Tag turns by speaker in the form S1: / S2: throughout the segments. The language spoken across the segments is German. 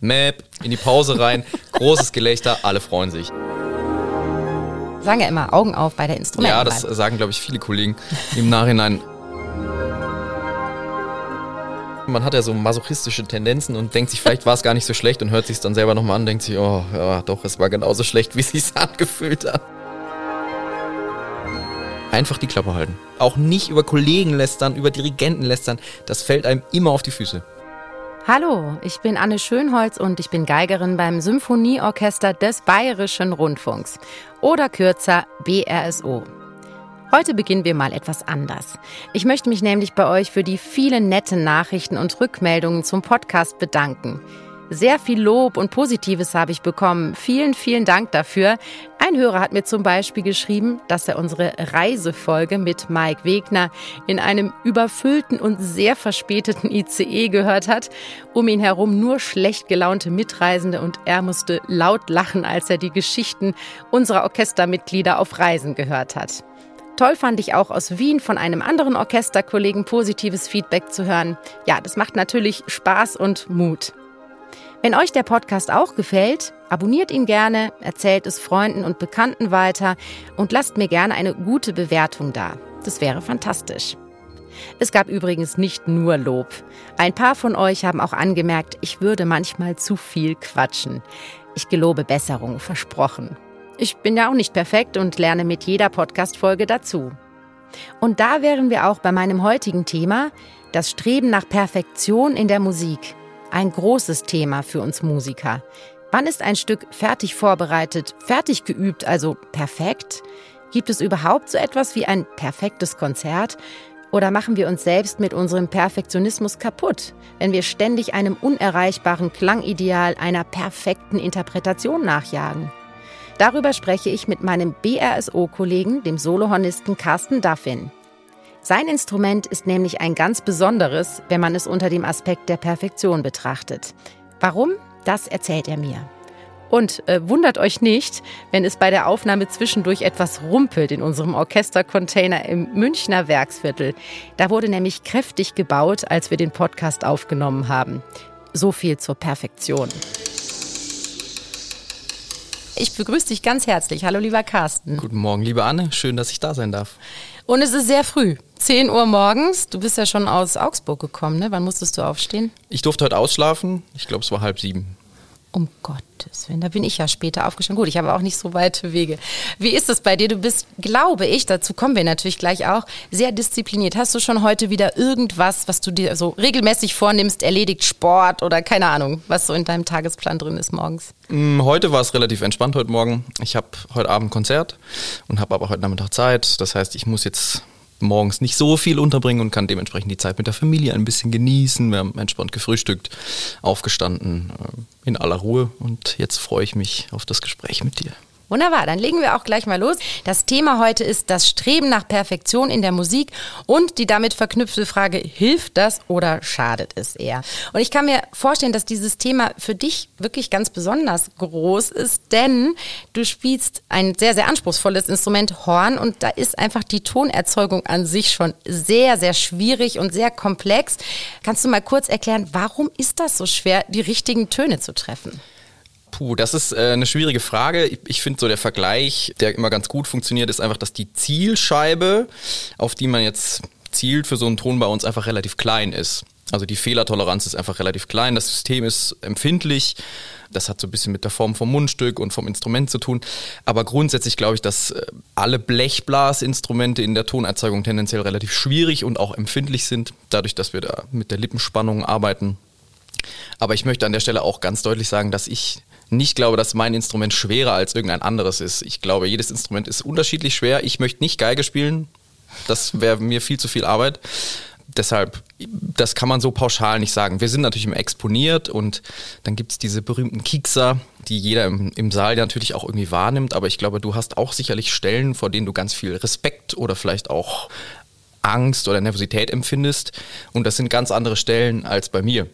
S1: Map, in die Pause rein, großes Gelächter, alle freuen sich.
S2: Sagen ja immer Augen auf bei der Instrumentenwahl.
S1: Ja, das sagen, glaube ich, viele Kollegen im Nachhinein. Man hat ja so masochistische Tendenzen und denkt sich, vielleicht war es gar nicht so schlecht und hört sich es dann selber nochmal an denkt sich, oh, ja, doch, es war genauso schlecht, wie es sich angefühlt hat. Einfach die Klappe halten. Auch nicht über Kollegen lästern, über Dirigenten lästern. Das fällt einem immer auf die Füße.
S2: Hallo, ich bin Anne Schönholz und ich bin Geigerin beim Symphonieorchester des Bayerischen Rundfunks oder kürzer BRSO. Heute beginnen wir mal etwas anders. Ich möchte mich nämlich bei euch für die vielen netten Nachrichten und Rückmeldungen zum Podcast bedanken. Sehr viel Lob und Positives habe ich bekommen. Vielen, vielen Dank dafür. Ein Hörer hat mir zum Beispiel geschrieben, dass er unsere Reisefolge mit Mike Wegner in einem überfüllten und sehr verspäteten ICE gehört hat. Um ihn herum nur schlecht gelaunte Mitreisende und er musste laut lachen, als er die Geschichten unserer Orchestermitglieder auf Reisen gehört hat. Toll fand ich auch aus Wien von einem anderen Orchesterkollegen positives Feedback zu hören. Ja, das macht natürlich Spaß und Mut. Wenn euch der Podcast auch gefällt, abonniert ihn gerne, erzählt es Freunden und Bekannten weiter und lasst mir gerne eine gute Bewertung da. Das wäre fantastisch. Es gab übrigens nicht nur Lob. Ein paar von euch haben auch angemerkt, ich würde manchmal zu viel quatschen. Ich gelobe Besserung, versprochen. Ich bin ja auch nicht perfekt und lerne mit jeder Podcast-Folge dazu. Und da wären wir auch bei meinem heutigen Thema, das Streben nach Perfektion in der Musik. Ein großes Thema für uns Musiker. Wann ist ein Stück fertig vorbereitet, fertig geübt, also perfekt? Gibt es überhaupt so etwas wie ein perfektes Konzert? Oder machen wir uns selbst mit unserem Perfektionismus kaputt, wenn wir ständig einem unerreichbaren Klangideal einer perfekten Interpretation nachjagen? Darüber spreche ich mit meinem BRSO-Kollegen, dem Solohornisten Carsten Duffin. Sein Instrument ist nämlich ein ganz besonderes, wenn man es unter dem Aspekt der Perfektion betrachtet. Warum? Das erzählt er mir. Und äh, wundert euch nicht, wenn es bei der Aufnahme zwischendurch etwas rumpelt in unserem Orchestercontainer im Münchner Werksviertel. Da wurde nämlich kräftig gebaut, als wir den Podcast aufgenommen haben. So viel zur Perfektion. Ich begrüße dich ganz herzlich. Hallo, lieber Carsten.
S1: Guten Morgen, liebe Anne. Schön, dass ich da sein darf.
S2: Und es ist sehr früh. 10 Uhr morgens. Du bist ja schon aus Augsburg gekommen, ne? Wann musstest du aufstehen?
S1: Ich durfte heute ausschlafen. Ich glaube, es war halb sieben.
S2: Um Gottes Willen, da bin ich ja später aufgestanden. Gut, ich habe auch nicht so weite Wege. Wie ist es bei dir? Du bist, glaube ich, dazu kommen wir natürlich gleich auch, sehr diszipliniert. Hast du schon heute wieder irgendwas, was du dir so regelmäßig vornimmst, erledigt, Sport oder keine Ahnung, was so in deinem Tagesplan drin ist morgens?
S1: Mm, heute war es relativ entspannt heute Morgen. Ich habe heute Abend Konzert und habe aber heute Nachmittag Zeit. Das heißt, ich muss jetzt morgens nicht so viel unterbringen und kann dementsprechend die Zeit mit der Familie ein bisschen genießen. Wir haben entspannt gefrühstückt, aufgestanden, äh, in aller Ruhe und jetzt freue ich mich auf das Gespräch mit dir.
S2: Wunderbar, dann legen wir auch gleich mal los. Das Thema heute ist das Streben nach Perfektion in der Musik und die damit verknüpfte Frage, hilft das oder schadet es eher? Und ich kann mir vorstellen, dass dieses Thema für dich wirklich ganz besonders groß ist, denn du spielst ein sehr, sehr anspruchsvolles Instrument Horn und da ist einfach die Tonerzeugung an sich schon sehr, sehr schwierig und sehr komplex. Kannst du mal kurz erklären, warum ist das so schwer, die richtigen Töne zu treffen?
S1: Puh, das ist äh, eine schwierige Frage. Ich, ich finde so der Vergleich, der immer ganz gut funktioniert, ist einfach, dass die Zielscheibe, auf die man jetzt zielt für so einen Ton bei uns einfach relativ klein ist. Also die Fehlertoleranz ist einfach relativ klein. Das System ist empfindlich. Das hat so ein bisschen mit der Form vom Mundstück und vom Instrument zu tun. Aber grundsätzlich glaube ich, dass äh, alle Blechblasinstrumente in der Tonerzeugung tendenziell relativ schwierig und auch empfindlich sind, dadurch, dass wir da mit der Lippenspannung arbeiten. Aber ich möchte an der Stelle auch ganz deutlich sagen, dass ich nicht glaube, dass mein Instrument schwerer als irgendein anderes ist. Ich glaube, jedes Instrument ist unterschiedlich schwer. Ich möchte nicht Geige spielen. Das wäre mir viel zu viel Arbeit. Deshalb, das kann man so pauschal nicht sagen. Wir sind natürlich immer exponiert und dann gibt es diese berühmten Kiekser, die jeder im, im Saal natürlich auch irgendwie wahrnimmt. Aber ich glaube, du hast auch sicherlich Stellen, vor denen du ganz viel Respekt oder vielleicht auch Angst oder Nervosität empfindest. Und das sind ganz andere Stellen als bei mir.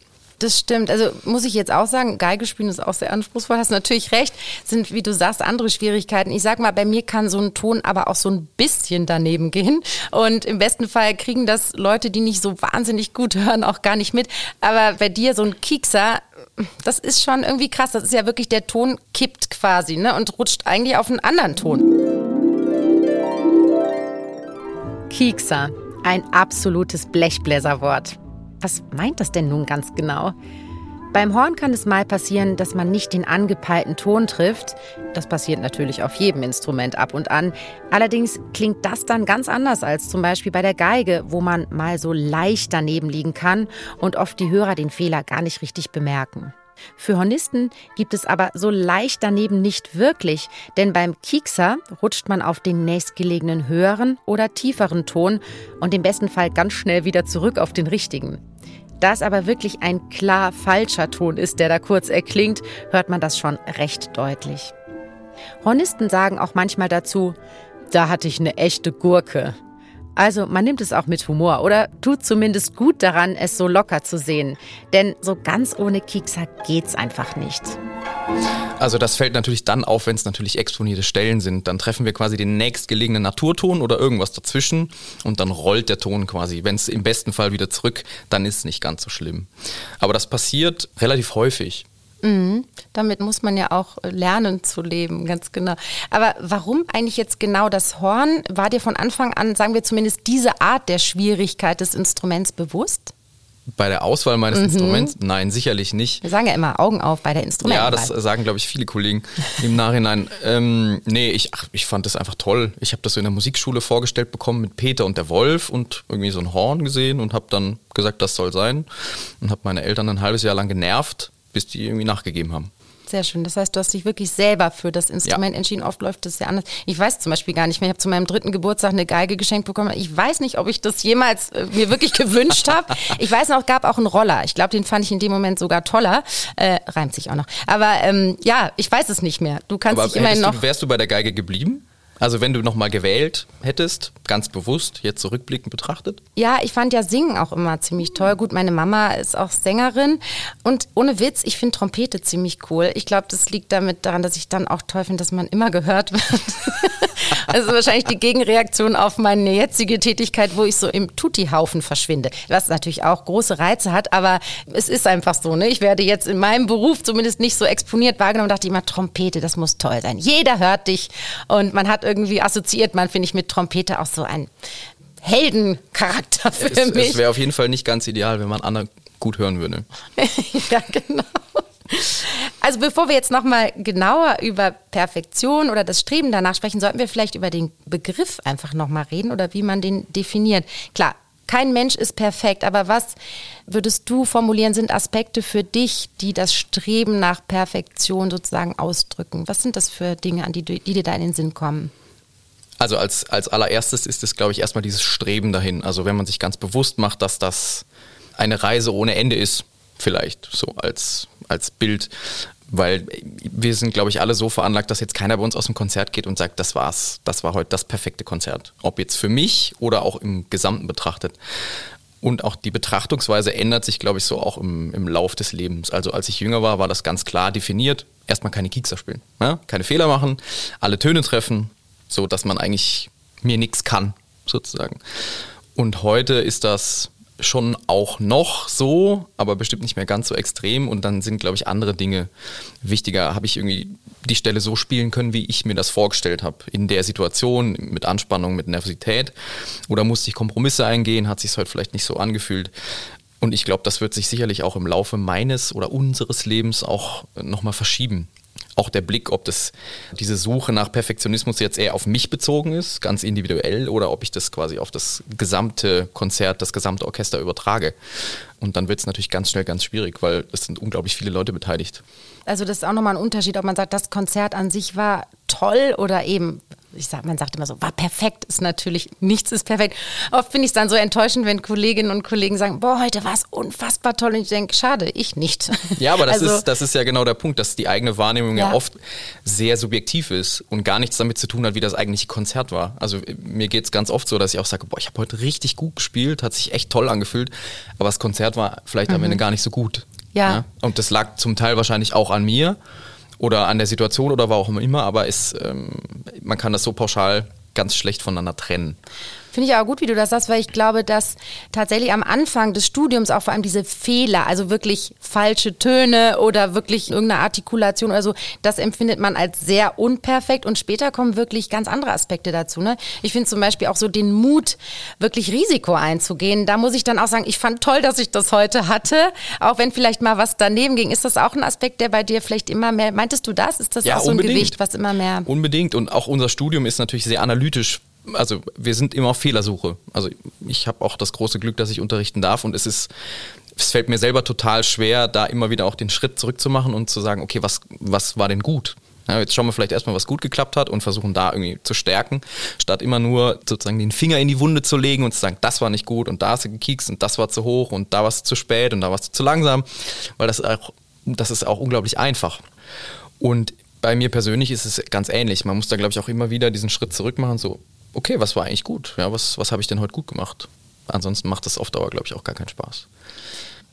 S2: Das stimmt. Also muss ich jetzt auch sagen, Geige spielen ist auch sehr anspruchsvoll. Hast natürlich recht. Sind, wie du sagst, andere Schwierigkeiten. Ich sag mal, bei mir kann so ein Ton aber auch so ein bisschen daneben gehen. Und im besten Fall kriegen das Leute, die nicht so wahnsinnig gut hören, auch gar nicht mit. Aber bei dir so ein Kiekser das ist schon irgendwie krass. Das ist ja wirklich, der Ton kippt quasi ne, und rutscht eigentlich auf einen anderen Ton. Kiekser, ein absolutes Blechbläserwort. Was meint das denn nun ganz genau? Beim Horn kann es mal passieren, dass man nicht den angepeilten Ton trifft. Das passiert natürlich auf jedem Instrument ab und an. Allerdings klingt das dann ganz anders als zum Beispiel bei der Geige, wo man mal so leicht daneben liegen kann und oft die Hörer den Fehler gar nicht richtig bemerken. Für Hornisten gibt es aber so leicht daneben nicht wirklich, denn beim Kiekser rutscht man auf den nächstgelegenen höheren oder tieferen Ton und im besten Fall ganz schnell wieder zurück auf den richtigen. Da es aber wirklich ein klar falscher Ton ist, der da kurz erklingt, hört man das schon recht deutlich. Hornisten sagen auch manchmal dazu, da hatte ich eine echte Gurke. Also man nimmt es auch mit Humor oder tut zumindest gut daran, es so locker zu sehen. Denn so ganz ohne Kiekser geht's einfach nicht.
S1: Also das fällt natürlich dann auf, wenn es natürlich exponierte Stellen sind. Dann treffen wir quasi den nächstgelegenen Naturton oder irgendwas dazwischen und dann rollt der Ton quasi. Wenn es im besten Fall wieder zurück, dann ist es nicht ganz so schlimm. Aber das passiert relativ häufig.
S2: Mhm. Damit muss man ja auch lernen zu leben, ganz genau. Aber warum eigentlich jetzt genau das Horn? War dir von Anfang an, sagen wir zumindest, diese Art der Schwierigkeit des Instruments bewusst?
S1: Bei der Auswahl meines mhm. Instruments? Nein, sicherlich nicht.
S2: Wir sagen ja immer Augen auf bei der Instrumentenwahl.
S1: Ja, das sagen, glaube ich, viele Kollegen im Nachhinein. Ähm, nee, ich, ach, ich fand das einfach toll. Ich habe das so in der Musikschule vorgestellt bekommen mit Peter und der Wolf und irgendwie so ein Horn gesehen und habe dann gesagt, das soll sein. Und habe meine Eltern ein halbes Jahr lang genervt, bis die irgendwie nachgegeben haben.
S2: Sehr schön. Das heißt, du hast dich wirklich selber für das Instrument ja. entschieden. Oft läuft das ja anders. Ich weiß zum Beispiel gar nicht mehr. Ich habe zu meinem dritten Geburtstag eine Geige geschenkt bekommen. Ich weiß nicht, ob ich das jemals äh, mir wirklich gewünscht habe. Ich weiß noch, es gab auch einen Roller. Ich glaube, den fand ich in dem Moment sogar toller. Äh, reimt sich auch noch. Aber ähm, ja, ich weiß es nicht mehr. Du kannst
S1: Aber
S2: dich immerhin noch.
S1: Du, wärst du bei der Geige geblieben? Also wenn du nochmal gewählt hättest, ganz bewusst, jetzt zurückblickend betrachtet?
S2: Ja, ich fand ja Singen auch immer ziemlich toll. Gut, meine Mama ist auch Sängerin und ohne Witz, ich finde Trompete ziemlich cool. Ich glaube, das liegt damit daran, dass ich dann auch toll finde, dass man immer gehört wird. also wahrscheinlich die Gegenreaktion auf meine jetzige Tätigkeit, wo ich so im Tutti-Haufen verschwinde. Was natürlich auch große Reize hat, aber es ist einfach so. Ne? Ich werde jetzt in meinem Beruf zumindest nicht so exponiert wahrgenommen. Dachte ich immer, Trompete, das muss toll sein. Jeder hört dich und man hat assoziiert man, finde ich, mit Trompete auch so einen Heldencharakter für
S1: es,
S2: mich.
S1: Es wäre auf jeden Fall nicht ganz ideal, wenn man Anna gut hören würde.
S2: ja, genau. Also bevor wir jetzt nochmal genauer über Perfektion oder das Streben danach sprechen, sollten wir vielleicht über den Begriff einfach nochmal reden oder wie man den definiert. Klar, kein Mensch ist perfekt, aber was würdest du formulieren, sind Aspekte für dich, die das Streben nach Perfektion sozusagen ausdrücken? Was sind das für Dinge, an die, die dir da in den Sinn kommen?
S1: Also als, als allererstes ist es, glaube ich, erstmal dieses Streben dahin. Also wenn man sich ganz bewusst macht, dass das eine Reise ohne Ende ist, vielleicht so als, als Bild. Weil wir sind, glaube ich, alle so veranlagt, dass jetzt keiner bei uns aus dem Konzert geht und sagt, das war's, das war heute das perfekte Konzert. Ob jetzt für mich oder auch im Gesamten betrachtet. Und auch die Betrachtungsweise ändert sich, glaube ich, so auch im, im Lauf des Lebens. Also als ich jünger war, war das ganz klar definiert. Erstmal keine Kiekser spielen, ja? keine Fehler machen, alle Töne treffen, so dass man eigentlich mir nichts kann, sozusagen. Und heute ist das schon auch noch so, aber bestimmt nicht mehr ganz so extrem. Und dann sind, glaube ich, andere Dinge wichtiger. Habe ich irgendwie die Stelle so spielen können, wie ich mir das vorgestellt habe, in der Situation, mit Anspannung, mit Nervosität? Oder musste ich Kompromisse eingehen? Hat sich heute vielleicht nicht so angefühlt? Und ich glaube, das wird sich sicherlich auch im Laufe meines oder unseres Lebens auch nochmal verschieben auch der Blick, ob das diese Suche nach Perfektionismus jetzt eher auf mich bezogen ist, ganz individuell, oder ob ich das quasi auf das gesamte Konzert, das gesamte Orchester übertrage. Und dann wird es natürlich ganz schnell ganz schwierig, weil es sind unglaublich viele Leute beteiligt.
S2: Also das ist auch nochmal ein Unterschied, ob man sagt, das Konzert an sich war toll oder eben ich sag, man sagt immer so, war perfekt, ist natürlich, nichts ist perfekt. Oft finde ich es dann so enttäuschend, wenn Kolleginnen und Kollegen sagen, boah, heute war es unfassbar toll. Und ich denke, schade, ich nicht.
S1: Ja, aber das, also, ist, das ist ja genau der Punkt, dass die eigene Wahrnehmung ja. ja. oft sehr subjektiv ist und gar nichts damit zu tun hat, wie das eigentliche Konzert war. Also mir geht es ganz oft so, dass ich auch sage, boah, ich habe heute richtig gut gespielt, hat sich echt toll angefühlt, aber das Konzert war vielleicht mhm. am Ende gar nicht so gut. Ja. ja. Und das lag zum Teil wahrscheinlich auch an mir oder an der Situation oder war auch immer, aber ist, ähm, man kann das so pauschal ganz schlecht voneinander trennen.
S2: Finde ich auch gut, wie du das sagst, weil ich glaube, dass tatsächlich am Anfang des Studiums auch vor allem diese Fehler, also wirklich falsche Töne oder wirklich irgendeine Artikulation oder so, das empfindet man als sehr unperfekt und später kommen wirklich ganz andere Aspekte dazu. Ne? Ich finde zum Beispiel auch so den Mut, wirklich Risiko einzugehen. Da muss ich dann auch sagen, ich fand toll, dass ich das heute hatte, auch wenn vielleicht mal was daneben ging. Ist das auch ein Aspekt, der bei dir vielleicht immer mehr, meintest du das? Ist das ja, auch so ein unbedingt. Gewicht, was immer mehr?
S1: Unbedingt und auch unser Studium ist natürlich sehr analytisch also wir sind immer auf Fehlersuche. Also ich habe auch das große Glück, dass ich unterrichten darf und es ist es fällt mir selber total schwer, da immer wieder auch den Schritt zurückzumachen und zu sagen, okay, was, was war denn gut? Ja, jetzt schauen wir vielleicht erstmal, was gut geklappt hat und versuchen da irgendwie zu stärken, statt immer nur sozusagen den Finger in die Wunde zu legen und zu sagen, das war nicht gut und da hast du gekiekst und das war zu hoch und da warst du zu spät und da warst du zu langsam, weil das auch, das ist auch unglaublich einfach. Und bei mir persönlich ist es ganz ähnlich. Man muss da, glaube ich, auch immer wieder diesen Schritt zurück machen, so, okay, was war eigentlich gut? Ja, was, was habe ich denn heute gut gemacht? Ansonsten macht das auf Dauer, glaube ich, auch gar keinen Spaß.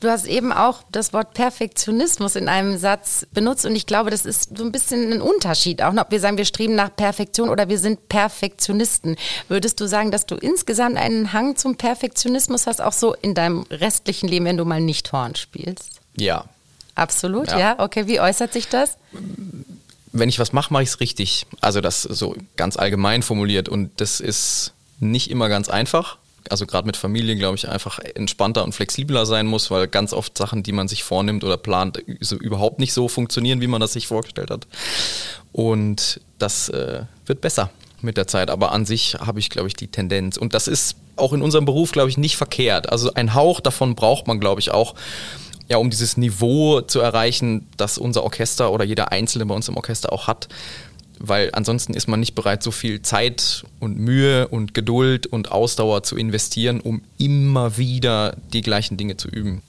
S2: Du hast eben auch das Wort Perfektionismus in einem Satz benutzt und ich glaube, das ist so ein bisschen ein Unterschied, auch ob wir sagen, wir streben nach Perfektion oder wir sind Perfektionisten. Würdest du sagen, dass du insgesamt einen Hang zum Perfektionismus hast, auch so in deinem restlichen Leben, wenn du mal nicht Horn spielst?
S1: Ja.
S2: Absolut, ja. ja. Okay, wie äußert sich das?
S1: Wenn ich was mache, mache ich es richtig. Also das so ganz allgemein formuliert und das ist nicht immer ganz einfach also gerade mit Familie, glaube ich, einfach entspannter und flexibler sein muss, weil ganz oft Sachen, die man sich vornimmt oder plant, so überhaupt nicht so funktionieren, wie man das sich vorgestellt hat. Und das äh, wird besser mit der Zeit. Aber an sich habe ich, glaube ich, die Tendenz. Und das ist auch in unserem Beruf, glaube ich, nicht verkehrt. Also ein Hauch davon braucht man, glaube ich, auch, ja, um dieses Niveau zu erreichen, das unser Orchester oder jeder Einzelne bei uns im Orchester auch hat. Weil ansonsten ist man nicht bereit, so viel Zeit und Mühe und Geduld und Ausdauer zu investieren, um immer wieder die gleichen Dinge zu üben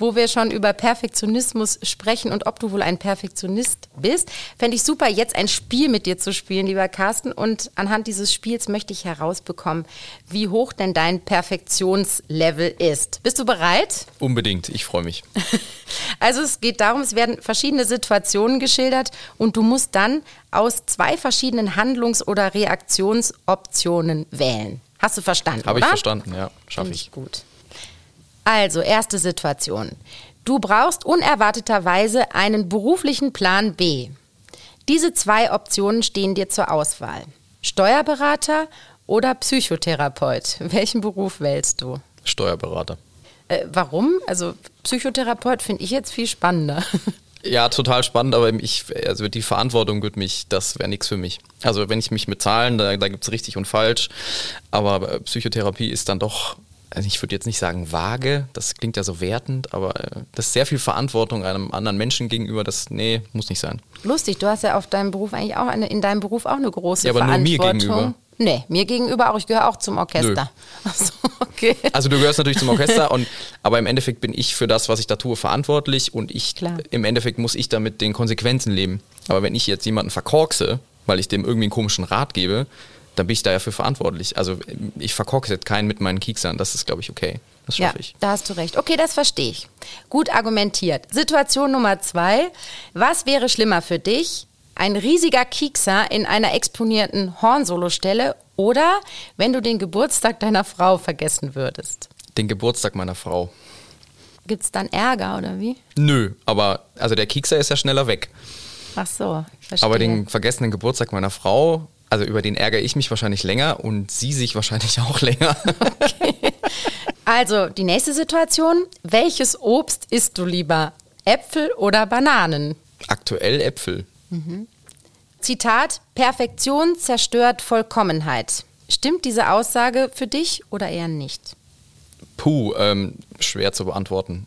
S2: wo wir schon über Perfektionismus sprechen und ob du wohl ein Perfektionist bist, fände ich super, jetzt ein Spiel mit dir zu spielen, lieber Carsten. Und anhand dieses Spiels möchte ich herausbekommen, wie hoch denn dein Perfektionslevel ist. Bist du bereit?
S1: Unbedingt, ich freue mich.
S2: Also es geht darum, es werden verschiedene Situationen geschildert und du musst dann aus zwei verschiedenen Handlungs- oder Reaktionsoptionen wählen. Hast du verstanden?
S1: Habe ich verstanden, ja, schaffe ich.
S2: Gut. Also, erste Situation. Du brauchst unerwarteterweise einen beruflichen Plan B. Diese zwei Optionen stehen dir zur Auswahl. Steuerberater oder Psychotherapeut. Welchen Beruf wählst du?
S1: Steuerberater.
S2: Äh, warum? Also Psychotherapeut finde ich jetzt viel spannender.
S1: Ja, total spannend, aber ich, also die Verantwortung wird mich, das wäre nichts für mich. Also wenn ich mich mit Zahlen, da, da gibt es richtig und falsch, aber äh, Psychotherapie ist dann doch also ich würde jetzt nicht sagen vage, das klingt ja so wertend, aber äh, das ist sehr viel Verantwortung einem anderen Menschen gegenüber, das, nee, muss nicht sein.
S2: Lustig, du hast ja auf deinem Beruf eigentlich auch eine, in deinem Beruf auch eine große ja, aber Verantwortung. Nur mir gegenüber. Nee, mir gegenüber auch. Ich gehöre auch zum Orchester.
S1: So, okay. Also du gehörst natürlich zum Orchester, und, aber im Endeffekt bin ich für das, was ich da tue, verantwortlich und ich Klar. im Endeffekt muss ich damit den Konsequenzen leben. Aber wenn ich jetzt jemanden verkorkse, weil ich dem irgendwie einen komischen Rat gebe, dann bin ich da ja für verantwortlich. Also ich verkorkse keinen mit meinen Kieksern, das ist, glaube ich, okay. Das schaffe ja, ich.
S2: Da hast du recht. Okay, das verstehe ich. Gut argumentiert. Situation Nummer zwei. Was wäre schlimmer für dich? Ein riesiger Kiekser in einer exponierten Hornsolostelle oder wenn du den Geburtstag deiner Frau vergessen würdest?
S1: Den Geburtstag meiner Frau.
S2: Gibt es dann Ärger oder wie?
S1: Nö, aber also der Kiekser ist ja schneller weg.
S2: Ach so, verstehe.
S1: Aber den vergessenen Geburtstag meiner Frau also über den ärgere ich mich wahrscheinlich länger und sie sich wahrscheinlich auch länger. Okay.
S2: Also die nächste Situation. Welches Obst isst du lieber? Äpfel oder Bananen?
S1: Aktuell Äpfel. Mhm.
S2: Zitat, Perfektion zerstört Vollkommenheit. Stimmt diese Aussage für dich oder eher nicht?
S1: Puh, ähm, schwer zu beantworten.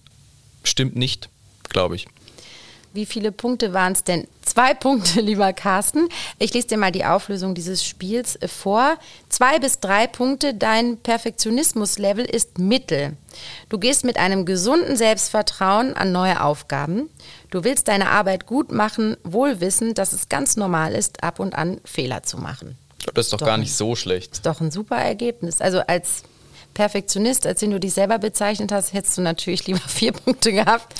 S1: Stimmt nicht, glaube ich.
S2: Wie viele Punkte waren es denn? Zwei Punkte, lieber Carsten. Ich lese dir mal die Auflösung dieses Spiels äh, vor. Zwei bis drei Punkte. Dein Perfektionismus-Level ist Mittel. Du gehst mit einem gesunden Selbstvertrauen an neue Aufgaben. Du willst deine Arbeit gut machen, wohl wissend, dass es ganz normal ist, ab und an Fehler zu machen.
S1: Das ist doch, doch gar nicht so schlecht.
S2: Ist doch ein super Ergebnis. Also als Perfektionist, als den du dich selber bezeichnet hast, hättest du natürlich lieber vier Punkte gehabt.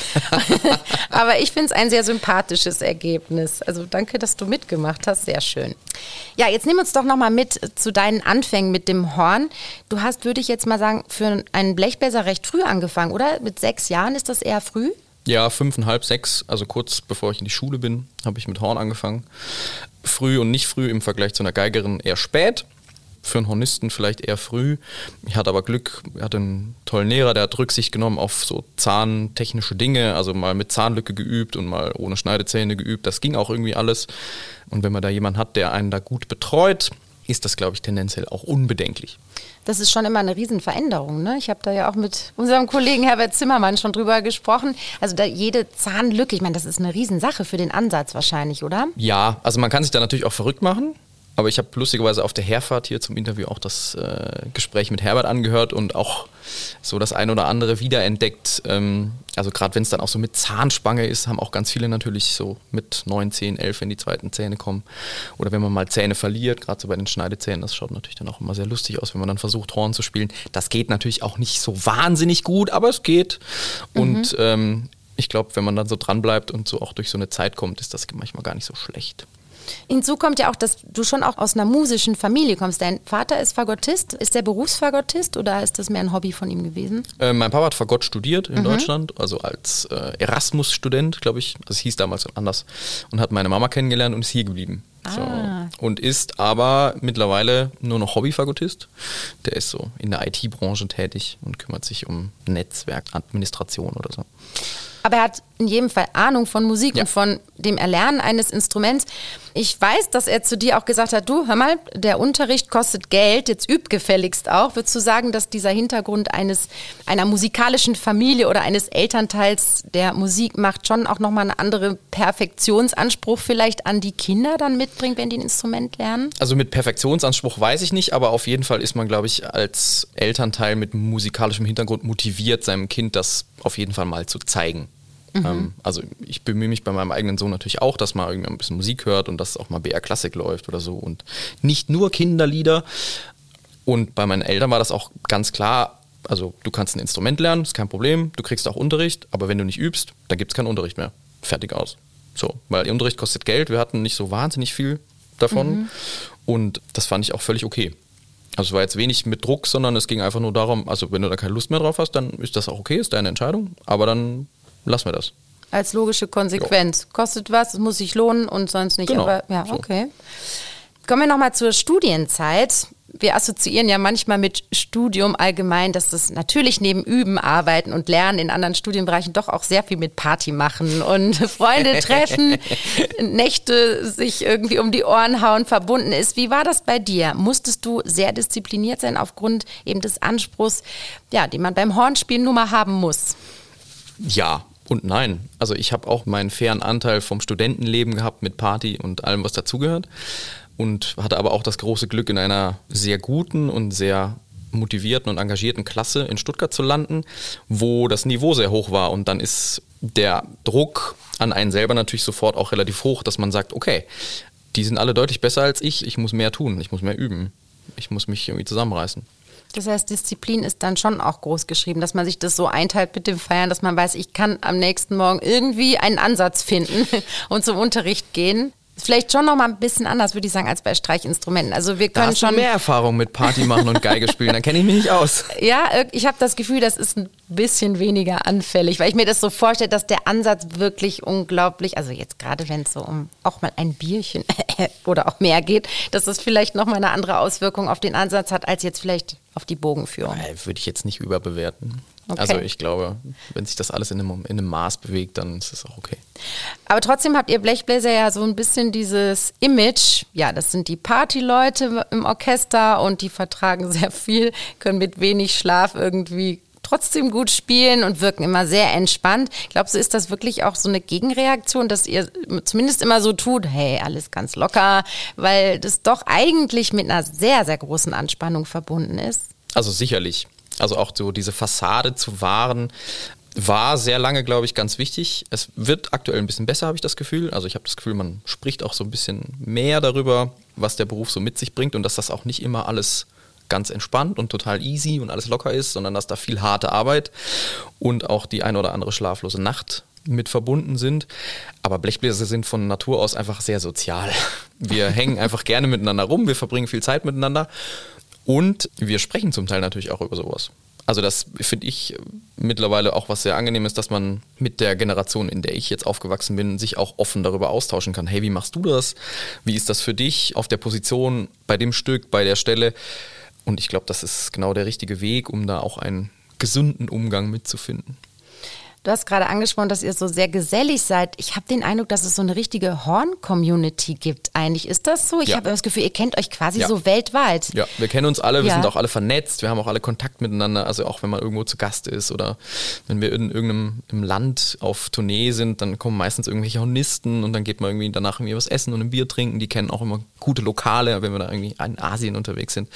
S2: Aber ich finde es ein sehr sympathisches Ergebnis. Also danke, dass du mitgemacht hast. Sehr schön. Ja, jetzt nimm uns doch nochmal mit zu deinen Anfängen mit dem Horn. Du hast, würde ich jetzt mal sagen, für einen Blechbläser recht früh angefangen, oder? Mit sechs Jahren ist das eher früh?
S1: Ja, fünfeinhalb, sechs, also kurz bevor ich in die Schule bin, habe ich mit Horn angefangen. Früh und nicht früh im Vergleich zu einer Geigerin eher spät für einen Hornisten vielleicht eher früh. Ich hatte aber Glück, ich hatte einen tollen Lehrer, der hat Rücksicht genommen auf so zahntechnische Dinge, also mal mit Zahnlücke geübt und mal ohne Schneidezähne geübt. Das ging auch irgendwie alles. Und wenn man da jemanden hat, der einen da gut betreut, ist das, glaube ich, tendenziell auch unbedenklich.
S2: Das ist schon immer eine Riesenveränderung. Ne? Ich habe da ja auch mit unserem Kollegen Herbert Zimmermann schon drüber gesprochen. Also jede Zahnlücke, ich meine, das ist eine Riesensache für den Ansatz wahrscheinlich, oder?
S1: Ja, also man kann sich da natürlich auch verrückt machen. Aber ich habe lustigerweise auf der Herfahrt hier zum Interview auch das äh, Gespräch mit Herbert angehört und auch so das ein oder andere wiederentdeckt. Ähm, also gerade wenn es dann auch so mit Zahnspange ist, haben auch ganz viele natürlich so mit 9, 10, 11, wenn die zweiten Zähne kommen. Oder wenn man mal Zähne verliert, gerade so bei den Schneidezähnen, das schaut natürlich dann auch immer sehr lustig aus, wenn man dann versucht, Horn zu spielen. Das geht natürlich auch nicht so wahnsinnig gut, aber es geht. Und mhm. ähm, ich glaube, wenn man dann so dran bleibt und so auch durch so eine Zeit kommt, ist das manchmal gar nicht so schlecht.
S2: Hinzu kommt ja auch, dass du schon auch aus einer musischen Familie kommst. Dein Vater ist Fagottist. Ist der Berufsfagottist oder ist das mehr ein Hobby von ihm gewesen?
S1: Äh, mein Papa hat Fagott studiert in mhm. Deutschland, also als äh, Erasmus-Student, glaube ich. Das hieß damals anders. Und hat meine Mama kennengelernt und ist hier geblieben. So. Ah. Und ist aber mittlerweile nur noch Hobbyfagottist. Der ist so in der IT-Branche tätig und kümmert sich um Netzwerkadministration oder so.
S2: Aber er hat in jedem Fall Ahnung von Musik ja. und von dem Erlernen eines Instruments. Ich weiß, dass er zu dir auch gesagt hat, du, hör mal, der Unterricht kostet Geld, jetzt üb gefälligst auch. Würdest du sagen, dass dieser Hintergrund eines, einer musikalischen Familie oder eines Elternteils der Musik macht schon auch nochmal einen anderen Perfektionsanspruch vielleicht an die Kinder dann mitbringt, wenn die ein Instrument lernen?
S1: Also mit Perfektionsanspruch weiß ich nicht, aber auf jeden Fall ist man, glaube ich, als Elternteil mit musikalischem Hintergrund motiviert, seinem Kind das auf jeden Fall mal zu zeigen. Mhm. Ähm, also ich bemühe mich bei meinem eigenen Sohn natürlich auch, dass man irgendwie ein bisschen Musik hört und dass auch mal BR Klassik läuft oder so und nicht nur Kinderlieder. Und bei meinen Eltern war das auch ganz klar, also du kannst ein Instrument lernen, ist kein Problem, du kriegst auch Unterricht, aber wenn du nicht übst, dann gibt es keinen Unterricht mehr. Fertig aus. So, weil der Unterricht kostet Geld, wir hatten nicht so wahnsinnig viel davon mhm. und das fand ich auch völlig okay. Also es war jetzt wenig mit Druck, sondern es ging einfach nur darum, also wenn du da keine Lust mehr drauf hast, dann ist das auch okay, ist deine Entscheidung, aber dann lassen wir das.
S2: Als logische Konsequenz. Jo. Kostet was, es muss sich lohnen und sonst nicht.
S1: Genau.
S2: Aber ja, so. okay. Kommen wir nochmal zur Studienzeit. Wir assoziieren ja manchmal mit Studium allgemein, dass das natürlich neben Üben, Arbeiten und Lernen in anderen Studienbereichen doch auch sehr viel mit Party machen und Freunde treffen, Nächte sich irgendwie um die Ohren hauen verbunden ist. Wie war das bei dir? Musstest du sehr diszipliniert sein aufgrund eben des Anspruchs, ja, den man beim Hornspielen nun mal haben muss?
S1: Ja, und nein. Also ich habe auch meinen fairen Anteil vom Studentenleben gehabt mit Party und allem, was dazugehört. Und hatte aber auch das große Glück, in einer sehr guten und sehr motivierten und engagierten Klasse in Stuttgart zu landen, wo das Niveau sehr hoch war. Und dann ist der Druck an einen selber natürlich sofort auch relativ hoch, dass man sagt, okay, die sind alle deutlich besser als ich, ich muss mehr tun, ich muss mehr üben, ich muss mich irgendwie zusammenreißen.
S2: Das heißt, Disziplin ist dann schon auch groß geschrieben, dass man sich das so einteilt mit dem Feiern, dass man weiß, ich kann am nächsten Morgen irgendwie einen Ansatz finden und zum Unterricht gehen. Vielleicht schon noch mal ein bisschen anders, würde ich sagen, als bei Streichinstrumenten. Also wir können da hast schon
S1: du mehr Erfahrung mit Party machen und Geige spielen. Da kenne ich mich nicht aus.
S2: Ja, ich habe das Gefühl, das ist ein bisschen weniger anfällig, weil ich mir das so vorstelle, dass der Ansatz wirklich unglaublich, also jetzt gerade wenn es so um auch mal ein Bierchen oder auch mehr geht, dass das vielleicht noch mal eine andere Auswirkung auf den Ansatz hat als jetzt vielleicht auf die Bogenführung.
S1: Würde ich jetzt nicht überbewerten. Okay. Also ich glaube, wenn sich das alles in einem, in einem Maß bewegt, dann ist es auch okay.
S2: Aber trotzdem habt ihr Blechbläser ja so ein bisschen dieses Image, ja, das sind die Partyleute im Orchester und die vertragen sehr viel, können mit wenig Schlaf irgendwie trotzdem gut spielen und wirken immer sehr entspannt. Glaubst du, ist das wirklich auch so eine Gegenreaktion, dass ihr zumindest immer so tut, hey, alles ganz locker, weil das doch eigentlich mit einer sehr, sehr großen Anspannung verbunden ist?
S1: Also sicherlich. Also auch so diese Fassade zu wahren, war sehr lange, glaube ich, ganz wichtig. Es wird aktuell ein bisschen besser, habe ich das Gefühl. Also ich habe das Gefühl, man spricht auch so ein bisschen mehr darüber, was der Beruf so mit sich bringt und dass das auch nicht immer alles ganz entspannt und total easy und alles locker ist, sondern dass da viel harte Arbeit und auch die ein oder andere schlaflose Nacht mit verbunden sind. Aber Blechbläser sind von Natur aus einfach sehr sozial. Wir hängen einfach gerne miteinander rum, wir verbringen viel Zeit miteinander und wir sprechen zum Teil natürlich auch über sowas. Also das finde ich mittlerweile auch was sehr angenehm ist, dass man mit der Generation, in der ich jetzt aufgewachsen bin, sich auch offen darüber austauschen kann. Hey, wie machst du das? Wie ist das für dich auf der Position, bei dem Stück, bei der Stelle? Und ich glaube, das ist genau der richtige Weg, um da auch einen gesunden Umgang mitzufinden.
S2: Du hast gerade angesprochen, dass ihr so sehr gesellig seid. Ich habe den Eindruck, dass es so eine richtige Horn-Community gibt. Eigentlich ist das so? Ich ja. habe das Gefühl, ihr kennt euch quasi ja. so weltweit.
S1: Ja, wir kennen uns alle, wir ja. sind auch alle vernetzt, wir haben auch alle Kontakt miteinander. Also auch wenn man irgendwo zu Gast ist oder wenn wir in irgendeinem im Land auf Tournee sind, dann kommen meistens irgendwelche Hornisten und dann geht man irgendwie danach irgendwie was essen und ein Bier trinken. Die kennen auch immer gute Lokale, wenn wir da irgendwie in Asien unterwegs sind.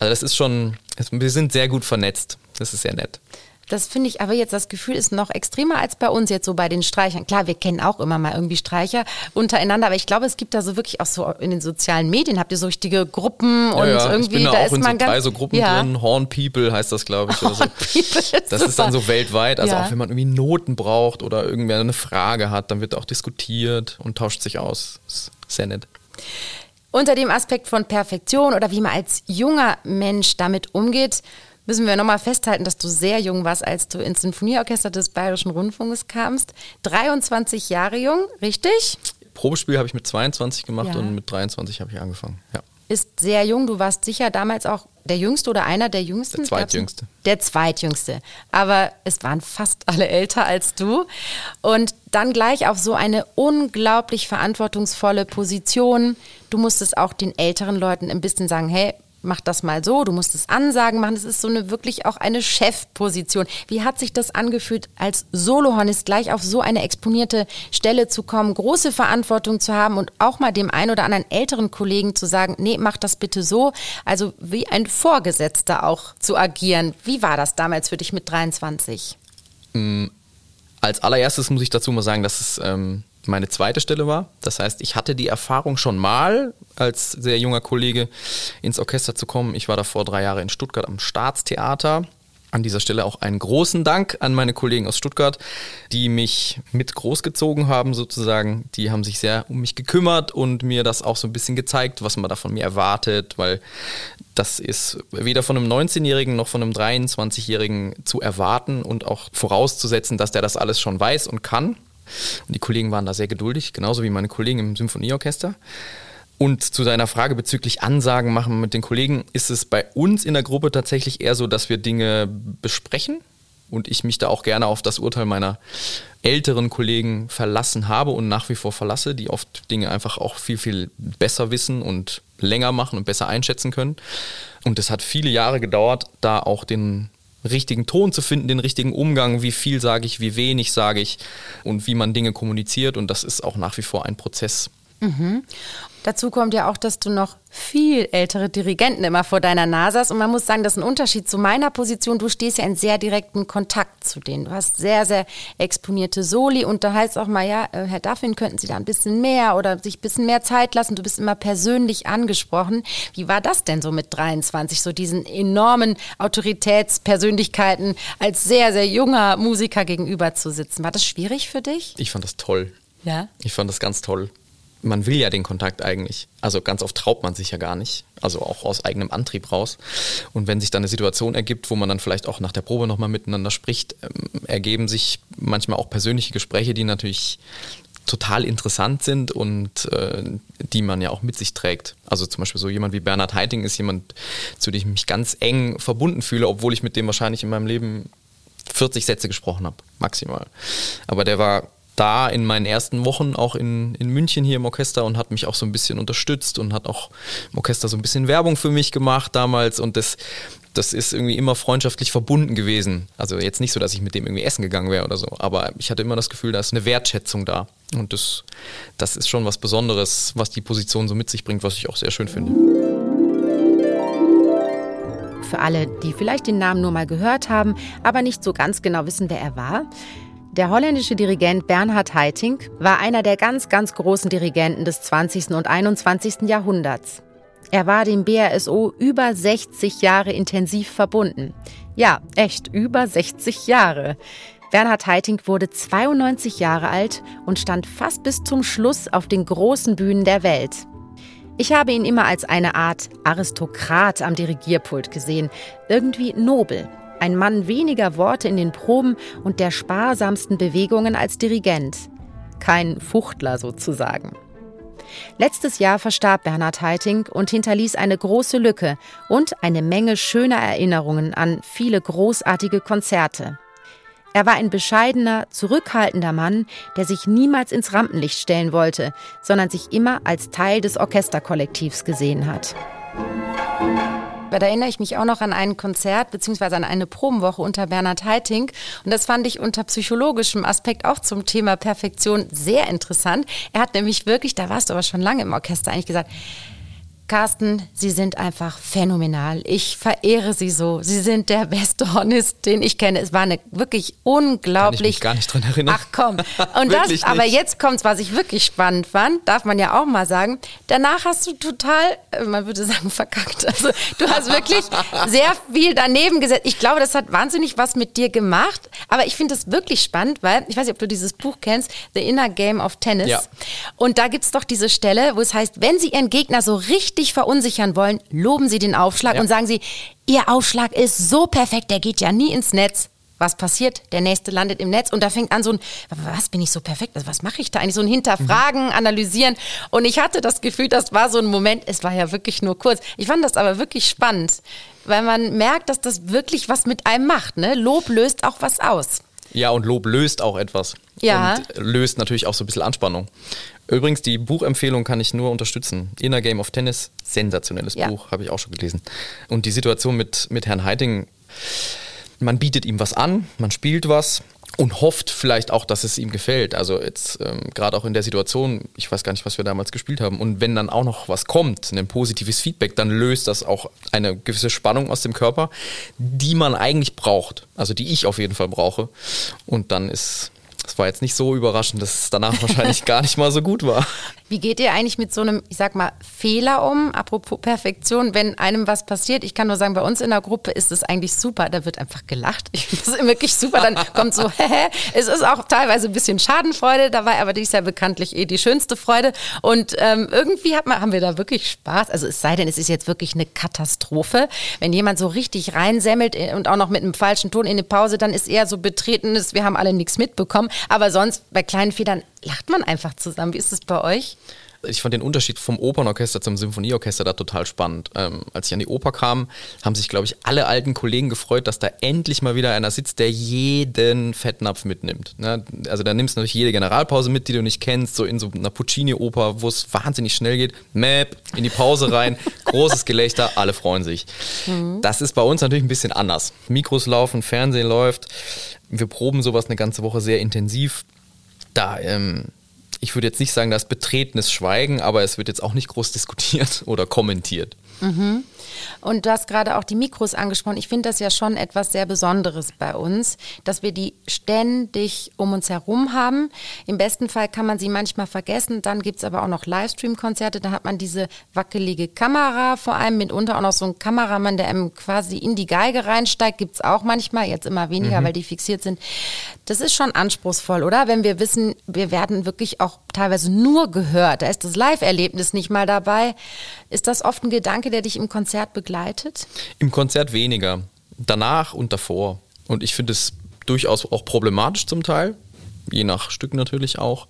S1: Also das ist schon, wir sind sehr gut vernetzt. Das ist sehr nett.
S2: Das finde ich aber jetzt, das Gefühl ist noch extremer als bei uns jetzt so bei den Streichern. Klar, wir kennen auch immer mal irgendwie Streicher untereinander, aber ich glaube, es gibt da so wirklich auch so in den sozialen Medien habt ihr so richtige Gruppen
S1: ja,
S2: und
S1: ja,
S2: irgendwie
S1: ich bin da,
S2: da
S1: auch
S2: ist
S1: in
S2: man
S1: so drei
S2: ganz,
S1: so Gruppen
S2: ja.
S1: drin. Horn People heißt das, glaube ich. Oder so.
S2: ist
S1: das ist dann so weltweit. Also
S2: Ja.
S1: auch wenn man irgendwie Noten braucht oder irgendwer eine Frage hat, dann wird auch diskutiert und tauscht sich aus. Ist sehr nett.
S2: Unter dem Aspekt von Perfektion oder wie man als junger Mensch damit umgeht, müssen wir nochmal festhalten, dass du sehr jung warst, als du ins Sinfonieorchester des Bayerischen Rundfunks kamst. 23 Jahre jung, richtig?
S1: Probespiel habe ich mit 22 gemacht
S2: Ja.
S1: und mit 23 habe ich angefangen. Ja.
S2: Ist sehr jung. Du warst sicher damals auch der Jüngste oder einer der Jüngsten?
S1: Der Zweitjüngste.
S2: Der Zweitjüngste. Aber es waren fast alle älter als du. Und dann gleich auf so eine unglaublich verantwortungsvolle Position. Du musstest auch den älteren Leuten ein bisschen sagen, hey, mach das mal so, du musst es Ansagen machen. Es ist so eine wirklich auch eine Chefposition. Wie hat sich das angefühlt, als Solohornist gleich auf so eine exponierte Stelle zu kommen, große Verantwortung zu haben und auch mal dem einen oder anderen älteren Kollegen zu sagen, nee, mach das bitte so. Also wie ein Vorgesetzter auch zu agieren. Wie war das damals für dich mit 23?
S1: Als allererstes muss ich dazu mal sagen, dass es ähm, meine zweite Stelle war. Das heißt, ich hatte die Erfahrung schon mal, als sehr junger Kollege ins Orchester zu kommen. Ich war davor drei Jahre in Stuttgart am Staatstheater. An dieser Stelle auch einen großen Dank an meine Kollegen aus Stuttgart, die mich mit großgezogen haben sozusagen. Die haben sich sehr um mich gekümmert und mir das auch so ein bisschen gezeigt, was man da von mir erwartet, weil das ist weder von einem 19-Jährigen noch von einem 23-Jährigen zu erwarten und auch vorauszusetzen, dass der das alles schon weiß und kann. Und die Kollegen waren da sehr geduldig, genauso wie meine Kollegen im Symphonieorchester. Und zu deiner Frage bezüglich Ansagen machen mit den Kollegen, ist es bei uns in der Gruppe tatsächlich eher so, dass wir Dinge besprechen und ich mich da auch gerne auf das Urteil meiner älteren Kollegen verlassen habe und nach wie vor verlasse, die oft Dinge einfach auch viel, viel besser wissen und länger machen und besser einschätzen können. Und es hat viele Jahre gedauert, da auch den richtigen Ton zu finden, den richtigen Umgang, wie viel sage ich, wie wenig sage ich und wie man Dinge kommuniziert. Und das ist auch nach wie vor ein Prozess.
S2: Dazu kommt ja auch, dass du noch viel ältere Dirigenten immer vor deiner Nase hast. Und man muss sagen, das ist ein Unterschied zu meiner Position. Du stehst ja in sehr direkten Kontakt zu denen. Du hast sehr, sehr exponierte Soli. Und da heißt auch mal, ja, äh, Herr Daffin, könnten Sie da ein bisschen mehr oder sich ein bisschen mehr Zeit lassen? Du bist immer persönlich angesprochen. Wie war das denn so mit 23? So diesen enormen Autoritätspersönlichkeiten als sehr, sehr junger Musiker gegenüber zu sitzen. War das schwierig für dich?
S1: Ich fand das toll.
S2: Ja.
S1: Ich fand das ganz toll. Man will ja den Kontakt eigentlich. Also ganz oft traut man sich ja gar nicht. Also auch aus eigenem Antrieb raus. Und wenn sich dann eine Situation ergibt, wo man dann vielleicht auch nach der Probe nochmal miteinander spricht, ähm, ergeben sich manchmal auch persönliche Gespräche, die natürlich total interessant sind und äh, die man ja auch mit sich trägt. Also zum Beispiel so jemand wie Bernhard Heiting ist jemand, zu dem ich mich ganz eng verbunden fühle, obwohl ich mit dem wahrscheinlich in meinem Leben 40 Sätze gesprochen habe, maximal. Aber der war da in meinen ersten Wochen auch in, in München hier im Orchester und hat mich auch so ein bisschen unterstützt und hat auch im Orchester so ein bisschen Werbung für mich gemacht damals und das, das ist irgendwie immer freundschaftlich verbunden gewesen. Also jetzt nicht so, dass ich mit dem irgendwie essen gegangen wäre oder so, aber ich hatte immer das Gefühl, da ist eine Wertschätzung da und das, das ist schon was Besonderes, was die Position so mit sich bringt, was ich auch sehr schön finde.
S2: Für alle, die vielleicht den Namen nur mal gehört haben, aber nicht so ganz genau wissen, wer er war. Der holländische Dirigent Bernhard Haitink war einer der ganz, ganz großen Dirigenten des 20. und 21. Jahrhunderts. Er war dem BRSO über 60 Jahre intensiv verbunden. Ja, echt, über 60 Jahre. Bernhard Haitink wurde 92 Jahre alt und stand fast bis zum Schluss auf den großen Bühnen der Welt. Ich habe ihn immer als eine Art Aristokrat am Dirigierpult gesehen, irgendwie nobel, ein Mann weniger Worte in den Proben und der sparsamsten Bewegungen als Dirigent. Kein Fuchtler sozusagen. Letztes Jahr verstarb Bernhard Haitink und hinterließ eine große Lücke und eine Menge schöner Erinnerungen an viele großartige Konzerte. Er war ein bescheidener, zurückhaltender Mann, der sich niemals ins Rampenlicht stellen wollte, sondern sich immer als Teil des Orchesterkollektivs gesehen hat. Da erinnere ich mich auch noch an ein Konzert bzw. an eine Probenwoche unter Bernhard Haitink. Und das fand ich unter psychologischem Aspekt auch zum Thema Perfektion sehr interessant. Er hat nämlich wirklich, da warst du aber schon lange im Orchester, eigentlich gesagt, Carsten, Sie sind einfach phänomenal. Ich verehre Sie so. Sie sind der beste Hornist, den ich kenne. Es war eine wirklich unglaublich. Kann ich
S1: mich gar nicht dran erinnern.
S2: Ach komm. Und das, aber jetzt kommt's, was ich wirklich spannend fand, darf man ja auch mal sagen. Danach hast du total, äh, man würde sagen, verkackt. Also du hast wirklich sehr viel daneben gesetzt. Ich glaube, das hat wahnsinnig was mit dir gemacht. Aber ich finde das wirklich spannend, weil ich weiß nicht, ob du dieses Buch kennst, The Inner Game of Tennis. Ja. Und da gibt's doch diese Stelle, wo es heißt, wenn Sie Ihren Gegner so richtig richtig verunsichern wollen, loben Sie den Aufschlag ja. und sagen Sie, Ihr Aufschlag ist so perfekt, der geht ja nie ins Netz. Was passiert? Der nächste landet im Netz und da fängt an so ein, was bin ich so perfekt? Also was mache ich da eigentlich? So ein Hinterfragen, mhm. analysieren. Und ich hatte das Gefühl, das war so ein Moment, es war ja wirklich nur kurz. Ich fand das aber wirklich spannend, weil man merkt, dass das wirklich was mit einem macht. Ne? Lob löst auch was aus.
S1: Ja, und Lob löst auch etwas.
S2: Ja.
S1: Und löst natürlich auch so ein bisschen Anspannung. Übrigens, die Buchempfehlung kann ich nur unterstützen. Inner Game of Tennis, sensationelles ja. Buch, habe ich auch schon gelesen. Und die Situation mit, mit Herrn Heiting, man bietet ihm was an, man spielt was und hofft vielleicht auch, dass es ihm gefällt. Also jetzt ähm, gerade auch in der Situation, ich weiß gar nicht, was wir damals gespielt haben. Und wenn dann auch noch was kommt, ein positives Feedback, dann löst das auch eine gewisse Spannung aus dem Körper, die man eigentlich braucht. Also die ich auf jeden Fall brauche. Und dann ist es war jetzt nicht so überraschend, dass es danach wahrscheinlich gar nicht mal so gut war.
S2: Wie geht ihr eigentlich mit so einem, ich sag mal, Fehler um? Apropos Perfektion, wenn einem was passiert, ich kann nur sagen, bei uns in der Gruppe ist es eigentlich super. Da wird einfach gelacht. Ich finde das wirklich super. Dann kommt so, hä, es ist auch teilweise ein bisschen Schadenfreude dabei, aber die ist ja bekanntlich eh die schönste Freude. Und ähm, irgendwie hat man, haben wir da wirklich Spaß. Also es sei denn, es ist jetzt wirklich eine Katastrophe. Wenn jemand so richtig reinsemmelt und auch noch mit einem falschen Ton in eine Pause, dann ist eher so betretenes, wir haben alle nichts mitbekommen. Aber sonst bei kleinen Fehlern lacht man einfach zusammen. Wie ist es bei euch?
S1: ich fand den Unterschied vom Opernorchester zum Symphonieorchester da total spannend. Ähm, als ich an die Oper kam, haben sich, glaube ich, alle alten Kollegen gefreut, dass da endlich mal wieder einer sitzt, der jeden Fettnapf mitnimmt. Ne? Also da nimmst du natürlich jede Generalpause mit, die du nicht kennst, so in so einer Puccini-Oper, wo es wahnsinnig schnell geht. Map, in die Pause rein, großes Gelächter, alle freuen sich. Mhm. Das ist bei uns natürlich ein bisschen anders. Mikros laufen, Fernsehen läuft. Wir proben sowas eine ganze Woche sehr intensiv da, ähm, ich würde jetzt nicht sagen, da ist betretenes Schweigen, aber es wird jetzt auch nicht groß diskutiert oder kommentiert.
S2: Mhm. Und du hast gerade auch die Mikros angesprochen. Ich finde das ja schon etwas sehr Besonderes bei uns, dass wir die ständig um uns herum haben. Im besten Fall kann man sie manchmal vergessen. Dann gibt es aber auch noch Livestream-Konzerte. Da hat man diese wackelige Kamera, vor allem mitunter auch noch so ein Kameramann, der einem quasi in die Geige reinsteigt. Gibt es auch manchmal, jetzt immer weniger, mhm. weil die fixiert sind. Das ist schon anspruchsvoll, oder? Wenn wir wissen, wir werden wirklich auch teilweise nur gehört. Da ist das Live-Erlebnis nicht mal dabei. Ist das oft ein Gedanke, der dich im Konzert begleitet?
S1: Im Konzert weniger. Danach und davor. Und ich finde es durchaus auch problematisch zum Teil. Je nach Stück natürlich auch.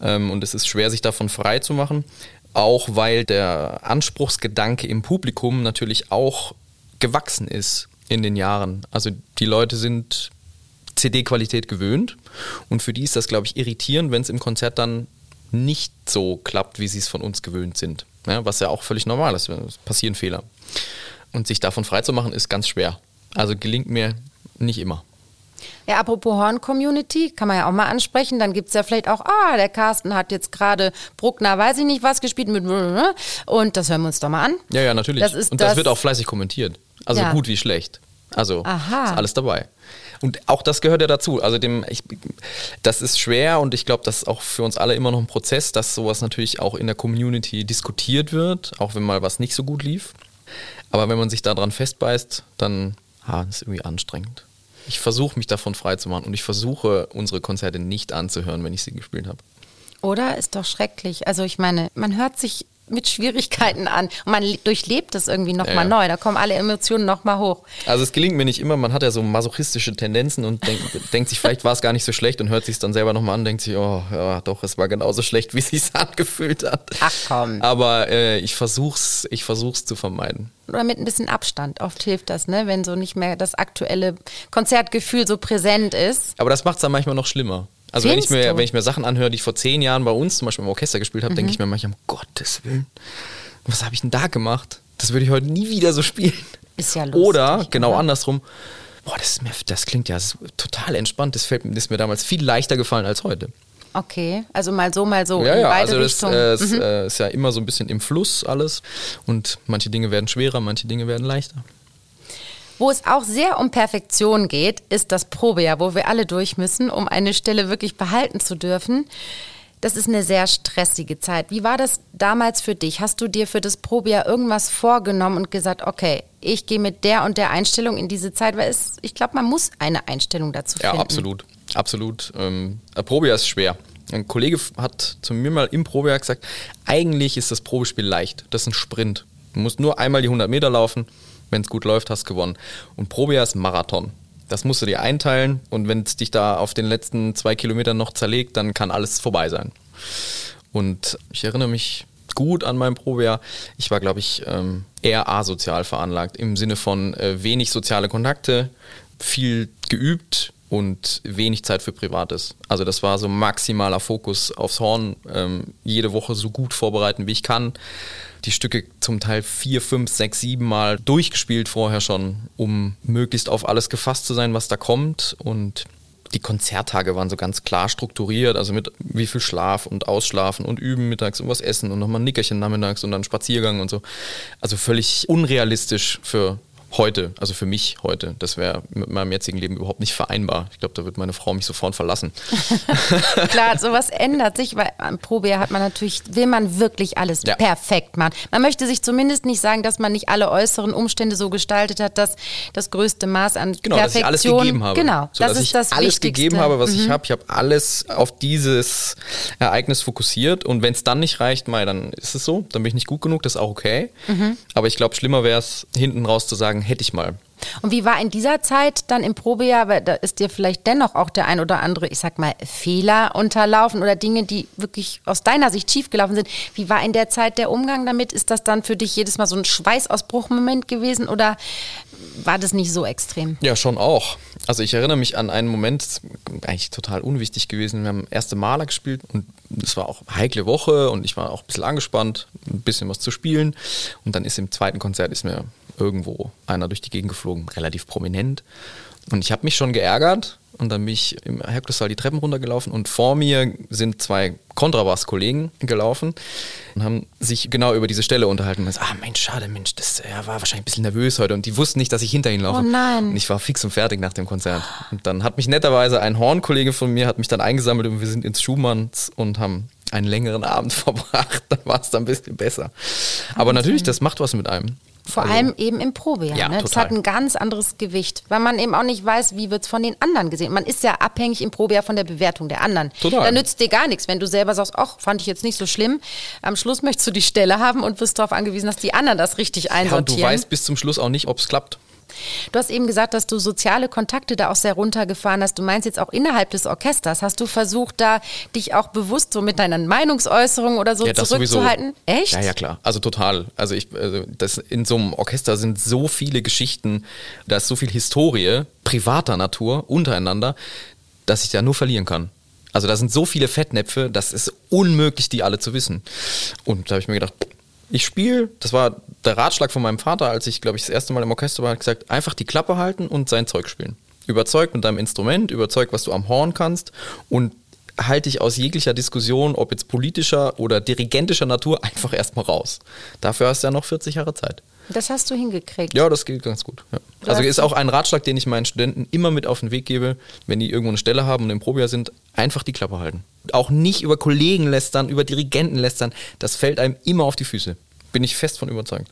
S1: Ähm, und es ist schwer, sich davon frei zu machen. Auch weil der Anspruchsgedanke im Publikum natürlich auch gewachsen ist in den Jahren. Also die Leute sind CD-Qualität gewöhnt und für die ist das, glaube ich, irritierend, wenn es im Konzert dann nicht so klappt, wie sie es von uns gewöhnt sind. Ja, was ja auch völlig normal ist. Es passieren Fehler. Und sich davon freizumachen, ist ganz schwer. Also gelingt mir nicht immer.
S2: Ja, apropos Horn-Community, kann man ja auch mal ansprechen. Dann gibt es ja vielleicht auch, ah, der Carsten hat jetzt gerade Bruckner, weiß ich nicht was, gespielt mit und das hören wir uns doch mal an.
S1: Ja, ja, natürlich. Das und das, das, wird auch fleißig kommentiert. Also ja. gut wie schlecht. Also Aha. ist alles dabei. Und auch das gehört ja dazu. Also dem, ich, das ist schwer und ich glaube, das ist auch für uns alle immer noch ein Prozess, dass sowas natürlich auch in der Community diskutiert wird, auch wenn mal was nicht so gut lief. Aber wenn man sich daran festbeißt, dann ah, ist irgendwie anstrengend. Ich versuche mich davon frei zu machen und ich versuche unsere Konzerte nicht anzuhören, wenn ich sie gespielt habe.
S2: Oder? Ist doch schrecklich. Also ich meine, man hört sich mit Schwierigkeiten an und man durchlebt das irgendwie nochmal ja, neu. Da kommen alle Emotionen nochmal hoch.
S1: Also es gelingt mir nicht immer. Man hat ja so masochistische Tendenzen und denk, denkt sich, vielleicht war es gar nicht so schlecht und hört sich es dann selber nochmal an und denkt sich, oh ja, doch, es war genauso schlecht, wie es sich angefühlt hat.
S2: Ach komm.
S1: Aber äh, ich versuch's, ich versuch's zu vermeiden.
S2: Oder mit ein bisschen Abstand. Oft hilft das, ne? wenn so nicht mehr das aktuelle Konzertgefühl so präsent ist.
S1: Aber das macht es dann manchmal noch schlimmer. Also wenn ich, mir, wenn ich mir Sachen anhöre, die ich vor zehn Jahren bei uns zum Beispiel im Orchester gespielt habe, mhm. denke ich mir manchmal, um Gottes Willen, was habe ich denn da gemacht? Das würde ich heute nie wieder so spielen.
S2: Ist ja lustig.
S1: Oder genau oder? andersrum, boah, das, mir, das klingt ja total entspannt. Das, fällt, das ist mir damals viel leichter gefallen als heute.
S2: Okay, also mal so, mal so.
S1: Ja, ja, also das äh, ist, mhm. äh, ist ja immer so ein bisschen im Fluss alles und manche Dinge werden schwerer, manche Dinge werden leichter.
S2: Wo es auch sehr um Perfektion geht, ist das Probejahr, wo wir alle durch müssen, um eine Stelle wirklich behalten zu dürfen. Das ist eine sehr stressige Zeit. Wie war das damals für dich? Hast du dir für das Probejahr irgendwas vorgenommen und gesagt, okay, ich gehe mit der und der Einstellung in diese Zeit? Weil es, ich glaube, man muss eine Einstellung dazu finden.
S1: Ja, absolut. Absolut. Ähm, Probejahr ist schwer. Ein Kollege hat zu mir mal im Probejahr gesagt, eigentlich ist das Probespiel leicht. Das ist ein Sprint. Du musst nur einmal die 100 Meter laufen wenn es gut läuft, hast gewonnen. Und Probia ist Marathon. Das musst du dir einteilen und wenn es dich da auf den letzten zwei Kilometern noch zerlegt, dann kann alles vorbei sein. Und ich erinnere mich gut an mein Probejahr. Ich war, glaube ich, ähm, eher asozial veranlagt im Sinne von äh, wenig soziale Kontakte, viel geübt und wenig Zeit für Privates. Also das war so maximaler Fokus aufs Horn, ähm, jede Woche so gut vorbereiten, wie ich kann die Stücke zum Teil vier, fünf, sechs, sieben Mal durchgespielt vorher schon, um möglichst auf alles gefasst zu sein, was da kommt. Und die Konzerttage waren so ganz klar strukturiert, also mit wie viel Schlaf und Ausschlafen und Üben mittags und was essen und nochmal ein Nickerchen nachmittags und dann Spaziergang und so. Also völlig unrealistisch für heute, also für mich heute, das wäre mit meinem jetzigen Leben überhaupt nicht vereinbar. Ich glaube, da wird meine Frau mich sofort verlassen.
S2: Klar, sowas ändert sich, weil am Probejahr hat man natürlich, will man wirklich alles ja. perfekt machen. Man möchte sich zumindest nicht sagen, dass man nicht alle äußeren Umstände so gestaltet hat, dass das größte Maß an
S1: genau,
S2: Perfektion.
S1: Dass ich alles gegeben habe.
S2: Genau,
S1: so, das ist das alles Wichtigste. gegeben habe, was mhm. ich habe. Ich habe alles auf dieses Ereignis fokussiert und wenn es dann nicht reicht, mal, dann ist es so, dann bin ich nicht gut genug, das ist auch okay. Mhm. Aber ich glaube, schlimmer wäre es, hinten raus zu sagen, sagen, hätte ich mal.
S2: Und wie war in dieser Zeit dann im Probejahr, weil da ist dir vielleicht dennoch auch der ein oder andere, ich sag mal, Fehler unterlaufen oder Dinge, die wirklich aus deiner Sicht schiefgelaufen sind. Wie war in der Zeit der Umgang damit? Ist das dann für dich jedes Mal so ein Schweißausbruchmoment gewesen oder war das nicht so extrem?
S1: Ja, schon auch. Also ich erinnere mich an einen Moment, eigentlich total unwichtig gewesen. Wir haben erste Maler gespielt und es war auch eine heikle Woche und ich war auch ein bisschen angespannt, ein bisschen was zu spielen. Und dann ist im zweiten Konzert ist mir irgendwo einer durch die Gegend geflogen, relativ prominent. Und ich habe mich schon geärgert und dann bin ich im Herkulessaal die Treppen runtergelaufen und vor mir sind zwei Kontrabass-Kollegen gelaufen und haben sich genau über diese Stelle unterhalten. Und so, ah, Mensch, schade, Mensch, das er war wahrscheinlich ein bisschen nervös heute und die wussten nicht, dass ich hinter ihnen laufe.
S2: Oh nein.
S1: Und ich war fix und fertig nach dem Konzert. Und dann hat mich netterweise ein Hornkollege von mir, hat mich dann eingesammelt und wir sind ins Schumanns und haben einen längeren Abend verbracht. Dann war es dann ein bisschen besser. Aber natürlich, das macht was mit einem.
S2: Vor also, allem eben im Probejahr. Ja, ne? Das hat ein ganz anderes Gewicht, weil man eben auch nicht weiß, wie wird es von den anderen gesehen. Man ist ja abhängig im Probejahr von der Bewertung der anderen. Total. Da nützt dir gar nichts, wenn du selber sagst, ach, fand ich jetzt nicht so schlimm. Am Schluss möchtest du die Stelle haben und wirst darauf angewiesen, dass die anderen das richtig einsortieren.
S1: Ja, und du weißt bis zum Schluss auch nicht, ob es klappt.
S2: Du hast eben gesagt, dass du soziale Kontakte da auch sehr runtergefahren hast. Du meinst jetzt auch innerhalb des Orchesters. Hast du versucht, da dich auch bewusst so mit deinen Meinungsäußerungen oder so ja, zurückzuhalten?
S1: Sowieso. Echt? Ja, ja, klar. Also total. Also ich, also das in so einem Orchester sind so viele Geschichten, da ist so viel Historie privater Natur untereinander, dass ich da nur verlieren kann. Also da sind so viele Fettnäpfe, das ist unmöglich, die alle zu wissen. Und da habe ich mir gedacht, ich spiele, das war der Ratschlag von meinem Vater, als ich, glaube ich, das erste Mal im Orchester war, hat gesagt, einfach die Klappe halten und sein Zeug spielen. Überzeugt mit deinem Instrument, überzeugt, was du am Horn kannst und halte dich aus jeglicher Diskussion, ob jetzt politischer oder dirigentischer Natur, einfach erstmal raus. Dafür hast du ja noch 40 Jahre Zeit.
S2: Das hast du hingekriegt.
S1: Ja, das geht ganz gut. Ja. Also ist auch ein Ratschlag, den ich meinen Studenten immer mit auf den Weg gebe, wenn die irgendwo eine Stelle haben und im Probejahr sind, einfach die Klappe halten. Auch nicht über Kollegen lästern, über Dirigenten lästern. Das fällt einem immer auf die Füße. Bin ich fest von überzeugt.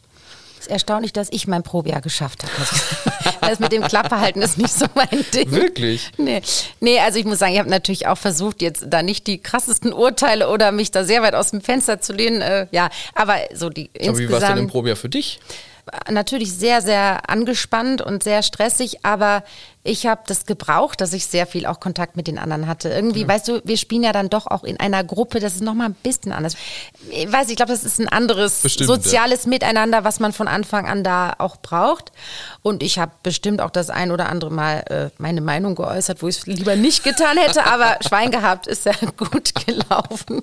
S2: Ist erstaunlich, dass ich mein Probejahr geschafft habe. das mit dem Klappverhalten ist nicht so mein Ding.
S1: Wirklich?
S2: Nee. nee, also ich muss sagen, ich habe natürlich auch versucht, jetzt da nicht die krassesten Urteile oder mich da sehr weit aus dem Fenster zu lehnen. Äh, ja, aber so die
S1: aber insgesamt. Wie war es denn im Probejahr für dich?
S2: natürlich sehr, sehr angespannt und sehr stressig, aber ich habe das gebraucht, dass ich sehr viel auch Kontakt mit den anderen hatte. Irgendwie, ja. weißt du, wir spielen ja dann doch auch in einer Gruppe, das ist nochmal ein bisschen anders. Ich weiß, ich glaube, das ist ein anderes bestimmt, soziales ja. Miteinander, was man von Anfang an da auch braucht. Und ich habe bestimmt auch das ein oder andere Mal äh, meine Meinung geäußert, wo ich es lieber nicht getan hätte, aber Schwein gehabt ist ja gut gelaufen.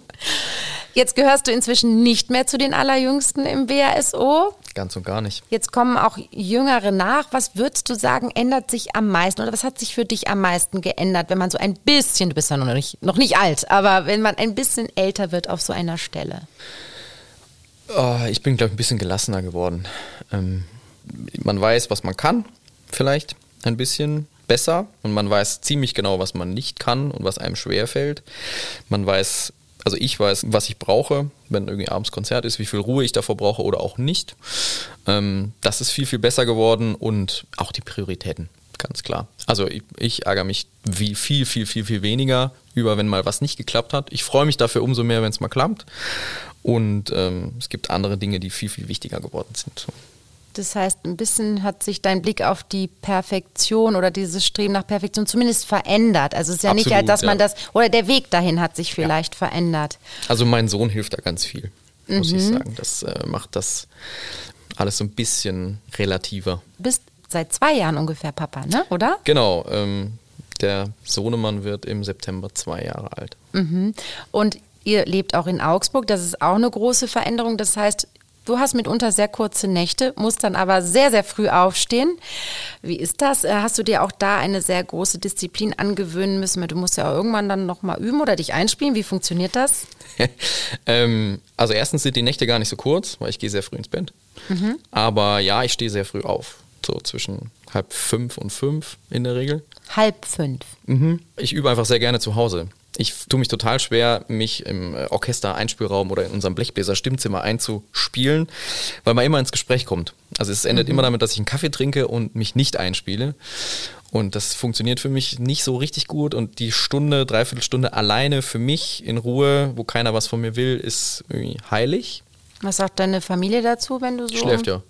S2: Jetzt gehörst du inzwischen nicht mehr zu den Allerjüngsten im WASO.
S1: Ganz und gar nicht.
S2: Jetzt kommen auch Jüngere nach. Was würdest du sagen, ändert sich am meisten oder was hat sich für dich am meisten geändert, wenn man so ein bisschen, du bist ja noch nicht, noch nicht alt, aber wenn man ein bisschen älter wird auf so einer Stelle?
S1: Oh, ich bin, glaube ich, ein bisschen gelassener geworden. Ähm, man weiß, was man kann, vielleicht ein bisschen besser und man weiß ziemlich genau, was man nicht kann und was einem schwerfällt. Man weiß also ich weiß, was ich brauche, wenn irgendwie abends Konzert ist, wie viel Ruhe ich davor brauche oder auch nicht. Ähm, das ist viel, viel besser geworden und auch die Prioritäten, ganz klar. Also ich, ich ärgere mich wie viel, viel, viel, viel weniger über, wenn mal was nicht geklappt hat. Ich freue mich dafür umso mehr, wenn es mal klappt. Und ähm, es gibt andere Dinge, die viel, viel wichtiger geworden sind.
S2: Das heißt, ein bisschen hat sich dein Blick auf die Perfektion oder dieses Streben nach Perfektion zumindest verändert. Also es ist ja Absolut, nicht, dass man ja. das, oder der Weg dahin hat sich vielleicht ja. verändert.
S1: Also mein Sohn hilft da ganz viel, muss mhm. ich sagen. Das äh, macht das alles so ein bisschen relativer.
S2: Du bist seit zwei Jahren ungefähr Papa, ne? oder?
S1: Genau. Ähm, der Sohnemann wird im September zwei Jahre alt.
S2: Mhm. Und ihr lebt auch in Augsburg. Das ist auch eine große Veränderung. Das heißt, Du hast mitunter sehr kurze Nächte, musst dann aber sehr, sehr früh aufstehen. Wie ist das? Äh, hast du dir auch da eine sehr große Disziplin angewöhnen müssen? Du musst ja irgendwann dann nochmal üben oder dich einspielen. Wie funktioniert das?
S1: ähm, also erstens sind die Nächte gar nicht so kurz, weil ich gehe sehr früh ins Bett. Mhm. Aber ja, ich stehe sehr früh auf. So zwischen halb fünf und fünf in der Regel.
S2: Halb fünf.
S1: Mhm. Ich übe einfach sehr gerne zu Hause ich tue mich total schwer, mich im äh, Orchester-Einspielraum oder in unserem Blechbläser-Stimmzimmer einzuspielen, weil man immer ins Gespräch kommt. Also es endet mhm. immer damit, dass ich einen Kaffee trinke und mich nicht einspiele. Und das funktioniert für mich nicht so richtig gut. Und die Stunde, Dreiviertelstunde alleine für mich in Ruhe, wo keiner was von mir will, ist irgendwie heilig.
S2: Was sagt deine Familie dazu, wenn du so.
S1: Schläft ja.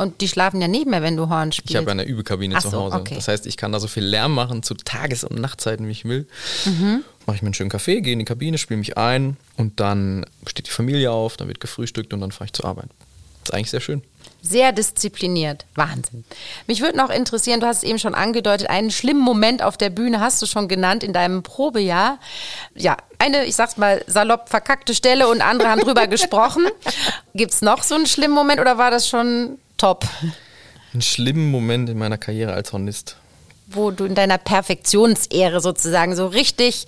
S2: Und die schlafen ja nicht mehr, wenn du Horn spielst.
S1: Ich habe eine Übekabine Ach zu Hause. okay. Das heißt, ich kann da so viel Lärm machen zu Tages- und Nachtzeiten, wie ich will. Mhm. Mache ich mir einen schönen Kaffee, gehe in die Kabine, spiele mich ein und dann steht die Familie auf, dann wird gefrühstückt und dann fahre ich zur Arbeit. Das ist eigentlich sehr schön.
S2: Sehr diszipliniert. Wahnsinn. Mich würde noch interessieren, du hast es eben schon angedeutet, einen schlimmen Moment auf der Bühne hast du schon genannt in deinem Probejahr. Ja, eine, ich sag's mal, salopp verkackte Stelle und andere haben drüber gesprochen. Gibt es noch so einen schlimmen Moment oder war das schon top.
S1: Einen schlimmen Moment in meiner Karriere als Hornist.
S2: Wo du in deiner Perfektionsehre sozusagen so richtig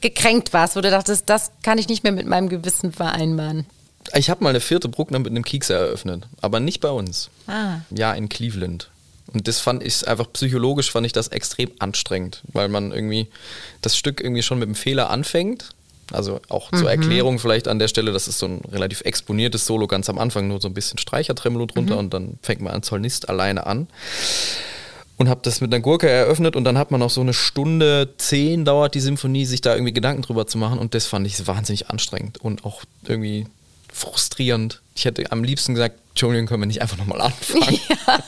S2: gekränkt warst, wo du dachtest, das kann ich nicht mehr mit meinem Gewissen vereinbaren.
S1: Ich habe mal eine vierte Bruckner mit einem Kieks eröffnet, aber nicht bei uns. Ah. Ja, in Cleveland. Und das fand ich einfach psychologisch fand ich das extrem anstrengend, weil man irgendwie das Stück irgendwie schon mit einem Fehler anfängt also auch zur mhm. Erklärung vielleicht an der Stelle, das ist so ein relativ exponiertes Solo ganz am Anfang, nur so ein bisschen Streichertremolo drunter mhm. und dann fängt man an Zollnist alleine an. Und habe das mit einer Gurke eröffnet und dann hat man noch so eine Stunde zehn dauert die Symphonie, sich da irgendwie Gedanken drüber zu machen und das fand ich wahnsinnig anstrengend und auch irgendwie frustrierend. Ich hätte am liebsten gesagt, Entschuldigung, können wir nicht einfach nochmal anfangen. Ja.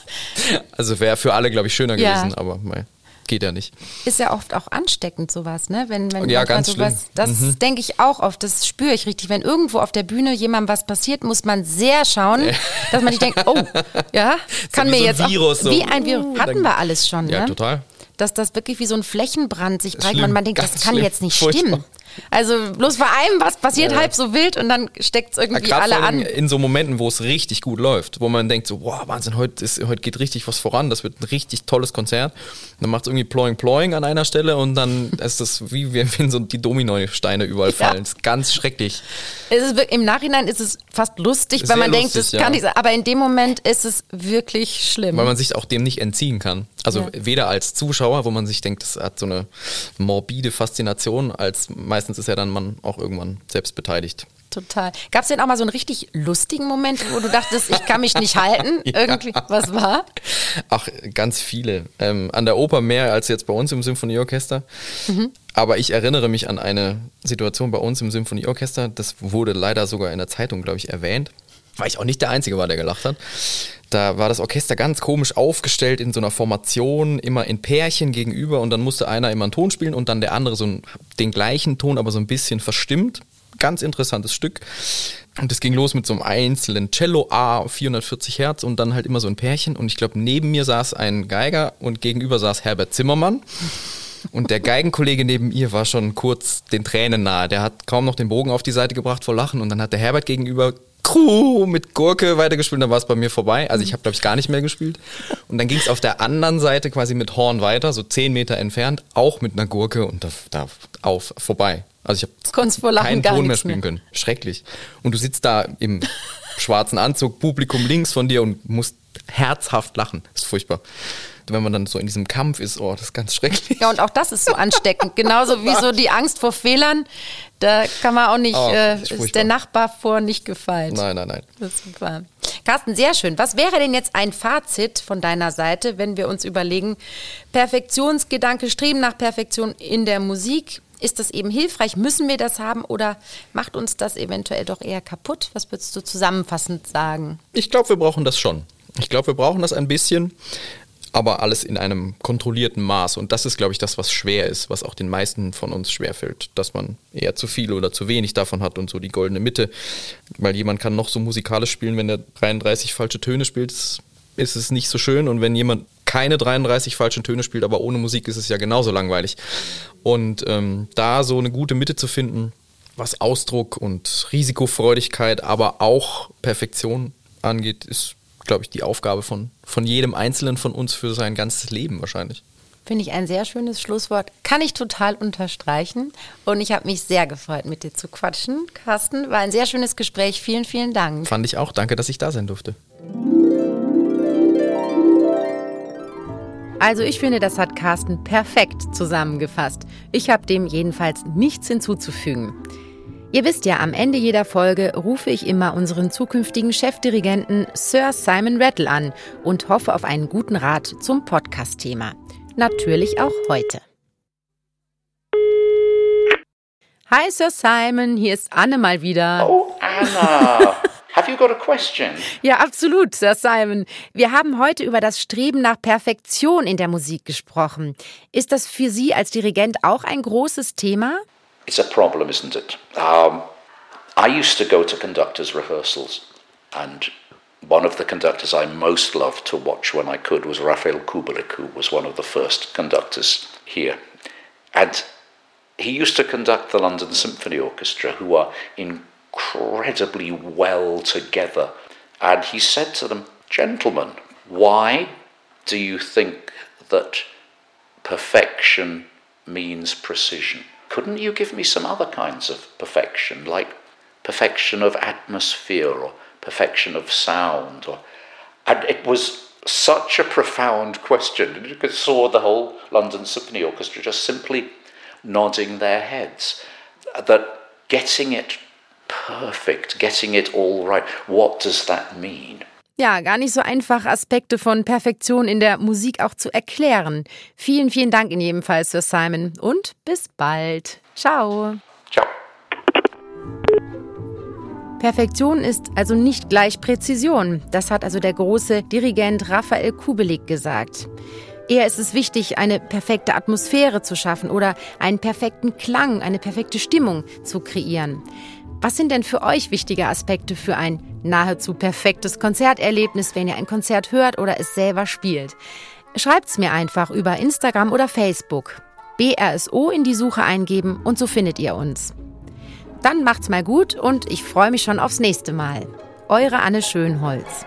S1: Also wäre für alle, glaube ich, schöner ja. gewesen, aber mei geht ja nicht.
S2: Ist ja oft auch ansteckend sowas, ne? Wenn, wenn
S1: ja, ganz sowas.
S2: Das mhm. denke ich auch oft, das spüre ich richtig. Wenn irgendwo auf der Bühne jemandem was passiert, muss man sehr schauen, dass man nicht denkt, oh, ja, kann mir so jetzt
S1: Virus,
S2: auch,
S1: so.
S2: wie ein Virus. Uh, Hatten wir alles schon,
S1: ja,
S2: ne?
S1: total.
S2: Dass das wirklich wie so ein Flächenbrand sich breitet und man denkt, das kann schlimm. jetzt nicht Furchtbar. stimmen. Also bloß bei einem was passiert ja. halb so wild und dann steckt es irgendwie ja, alle an.
S1: In so Momenten, wo es richtig gut läuft, wo man denkt so, wow, Wahnsinn, heute, ist, heute geht richtig was voran, das wird ein richtig tolles Konzert. Dann macht es irgendwie ploing ploing an einer Stelle und dann ist das wie wenn so die Dominosteine überall fallen. Ja. Das ist ganz schrecklich.
S2: Ist, Im Nachhinein ist es fast lustig, weil man lustig, denkt, das kann nicht. Aber in dem Moment ist es wirklich schlimm.
S1: Weil man sich auch dem nicht entziehen kann. Also weder als Zuschauer, wo man sich denkt, das hat so eine morbide Faszination, als meistens ist ja dann man auch irgendwann selbst beteiligt.
S2: total. Gab es denn auch mal so einen richtig lustigen Moment, wo du dachtest, ich kann mich nicht halten? ja. Irgendwie, was war?
S1: Ach, ganz viele. Ähm, an der Oper mehr als jetzt bei uns im Symphonieorchester. Mhm. Aber ich erinnere mich an eine Situation bei uns im Symphonieorchester. Das wurde leider sogar in der Zeitung, glaube ich, erwähnt. Weil ich auch nicht der Einzige war, der gelacht hat. Da war das Orchester ganz komisch aufgestellt in so einer Formation, immer in Pärchen gegenüber und dann musste einer immer einen Ton spielen und dann der andere so den gleichen Ton, aber so ein bisschen verstimmt. Ganz interessantes Stück. Und es ging los mit so einem einzelnen Cello A, 440 Hertz und dann halt immer so ein Pärchen. Und ich glaube, neben mir saß ein Geiger und gegenüber saß Herbert Zimmermann. Und der Geigenkollege neben ihr war schon kurz den Tränen nahe. Der hat kaum noch den Bogen auf die Seite gebracht vor Lachen. Und dann hat der Herbert gegenüber Crew mit Gurke weitergespielt, dann war es bei mir vorbei. Also ich habe, glaube ich, gar nicht mehr gespielt. Und dann ging es auf der anderen Seite quasi mit Horn weiter, so zehn Meter entfernt, auch mit einer Gurke und da, da auf vorbei. Also ich habe keinen Ton mehr spielen mehr. können. Schrecklich. Und du sitzt da im schwarzen Anzug, Publikum links von dir und musst herzhaft lachen. Das ist furchtbar wenn man dann so in diesem Kampf ist, oh, das ist ganz schrecklich.
S2: Ja, und auch das ist so ansteckend. Genauso wie so die Angst vor Fehlern. Da kann man auch nicht, oh, äh, ist der Nachbar vor nicht gefallen.
S1: Nein, nein, nein.
S2: Das ist super. Carsten, sehr schön. Was wäre denn jetzt ein Fazit von deiner Seite, wenn wir uns überlegen, Perfektionsgedanke, Streben nach Perfektion in der Musik, ist das eben hilfreich? Müssen wir das haben oder macht uns das eventuell doch eher kaputt? Was würdest du zusammenfassend sagen?
S1: Ich glaube, wir brauchen das schon. Ich glaube, wir brauchen das ein bisschen aber alles in einem kontrollierten Maß. Und das ist, glaube ich, das, was schwer ist, was auch den meisten von uns schwerfällt, dass man eher zu viel oder zu wenig davon hat und so die goldene Mitte. Weil jemand kann noch so musikalisch spielen, wenn er 33 falsche Töne spielt, ist es nicht so schön. Und wenn jemand keine 33 falschen Töne spielt, aber ohne Musik ist es ja genauso langweilig. Und ähm, da so eine gute Mitte zu finden, was Ausdruck und Risikofreudigkeit, aber auch Perfektion angeht, ist glaube ich, die Aufgabe von, von jedem Einzelnen von uns für sein ganzes Leben wahrscheinlich.
S2: Finde ich ein sehr schönes Schlusswort. Kann ich total unterstreichen. Und ich habe mich sehr gefreut, mit dir zu quatschen. Carsten, war ein sehr schönes Gespräch. Vielen, vielen Dank.
S1: Fand ich auch. Danke, dass ich da sein durfte.
S2: Also ich finde, das hat Carsten perfekt zusammengefasst. Ich habe dem jedenfalls nichts hinzuzufügen. Ihr wisst ja, am Ende jeder Folge rufe ich immer unseren zukünftigen Chefdirigenten Sir Simon Rattle an und hoffe auf einen guten Rat zum Podcast-Thema. Natürlich auch heute. Hi Sir Simon, hier ist Anne mal wieder.
S3: Oh, Anna. Have you got a question?
S2: Ja, absolut, Sir Simon. Wir haben heute über das Streben nach Perfektion in der Musik gesprochen. Ist das für Sie als Dirigent auch ein großes Thema?
S3: It's a problem, isn't it? Um, I used to go to conductors' rehearsals, and one of the conductors I most loved to watch when I could was Raphael Kubelik, who was one of the first conductors here. And he used to conduct the London Symphony Orchestra, who are incredibly well together. And he said to them, Gentlemen, why do you think that perfection means precision? Couldn't you give me some other kinds of perfection, like perfection of atmosphere or perfection of sound? Or, and it was such a profound question. You could saw the whole London Symphony Orchestra just simply nodding their heads. That getting it perfect, getting it all right, what does that mean?
S2: Ja, gar nicht so einfach, Aspekte von Perfektion in der Musik auch zu erklären. Vielen, vielen Dank in jedem Fall, Sir Simon. Und bis bald. Ciao.
S3: Ciao.
S2: Perfektion ist also nicht gleich Präzision. Das hat also der große Dirigent Raphael Kubelik gesagt. Eher ist es wichtig, eine perfekte Atmosphäre zu schaffen oder einen perfekten Klang, eine perfekte Stimmung zu kreieren. Was sind denn für euch wichtige Aspekte für ein nahezu perfektes Konzerterlebnis, wenn ihr ein Konzert hört oder es selber spielt? Schreibt's mir einfach über Instagram oder Facebook. BRSO in die Suche eingeben und so findet ihr uns. Dann macht's mal gut und ich freue mich schon aufs nächste Mal. Eure Anne Schönholz.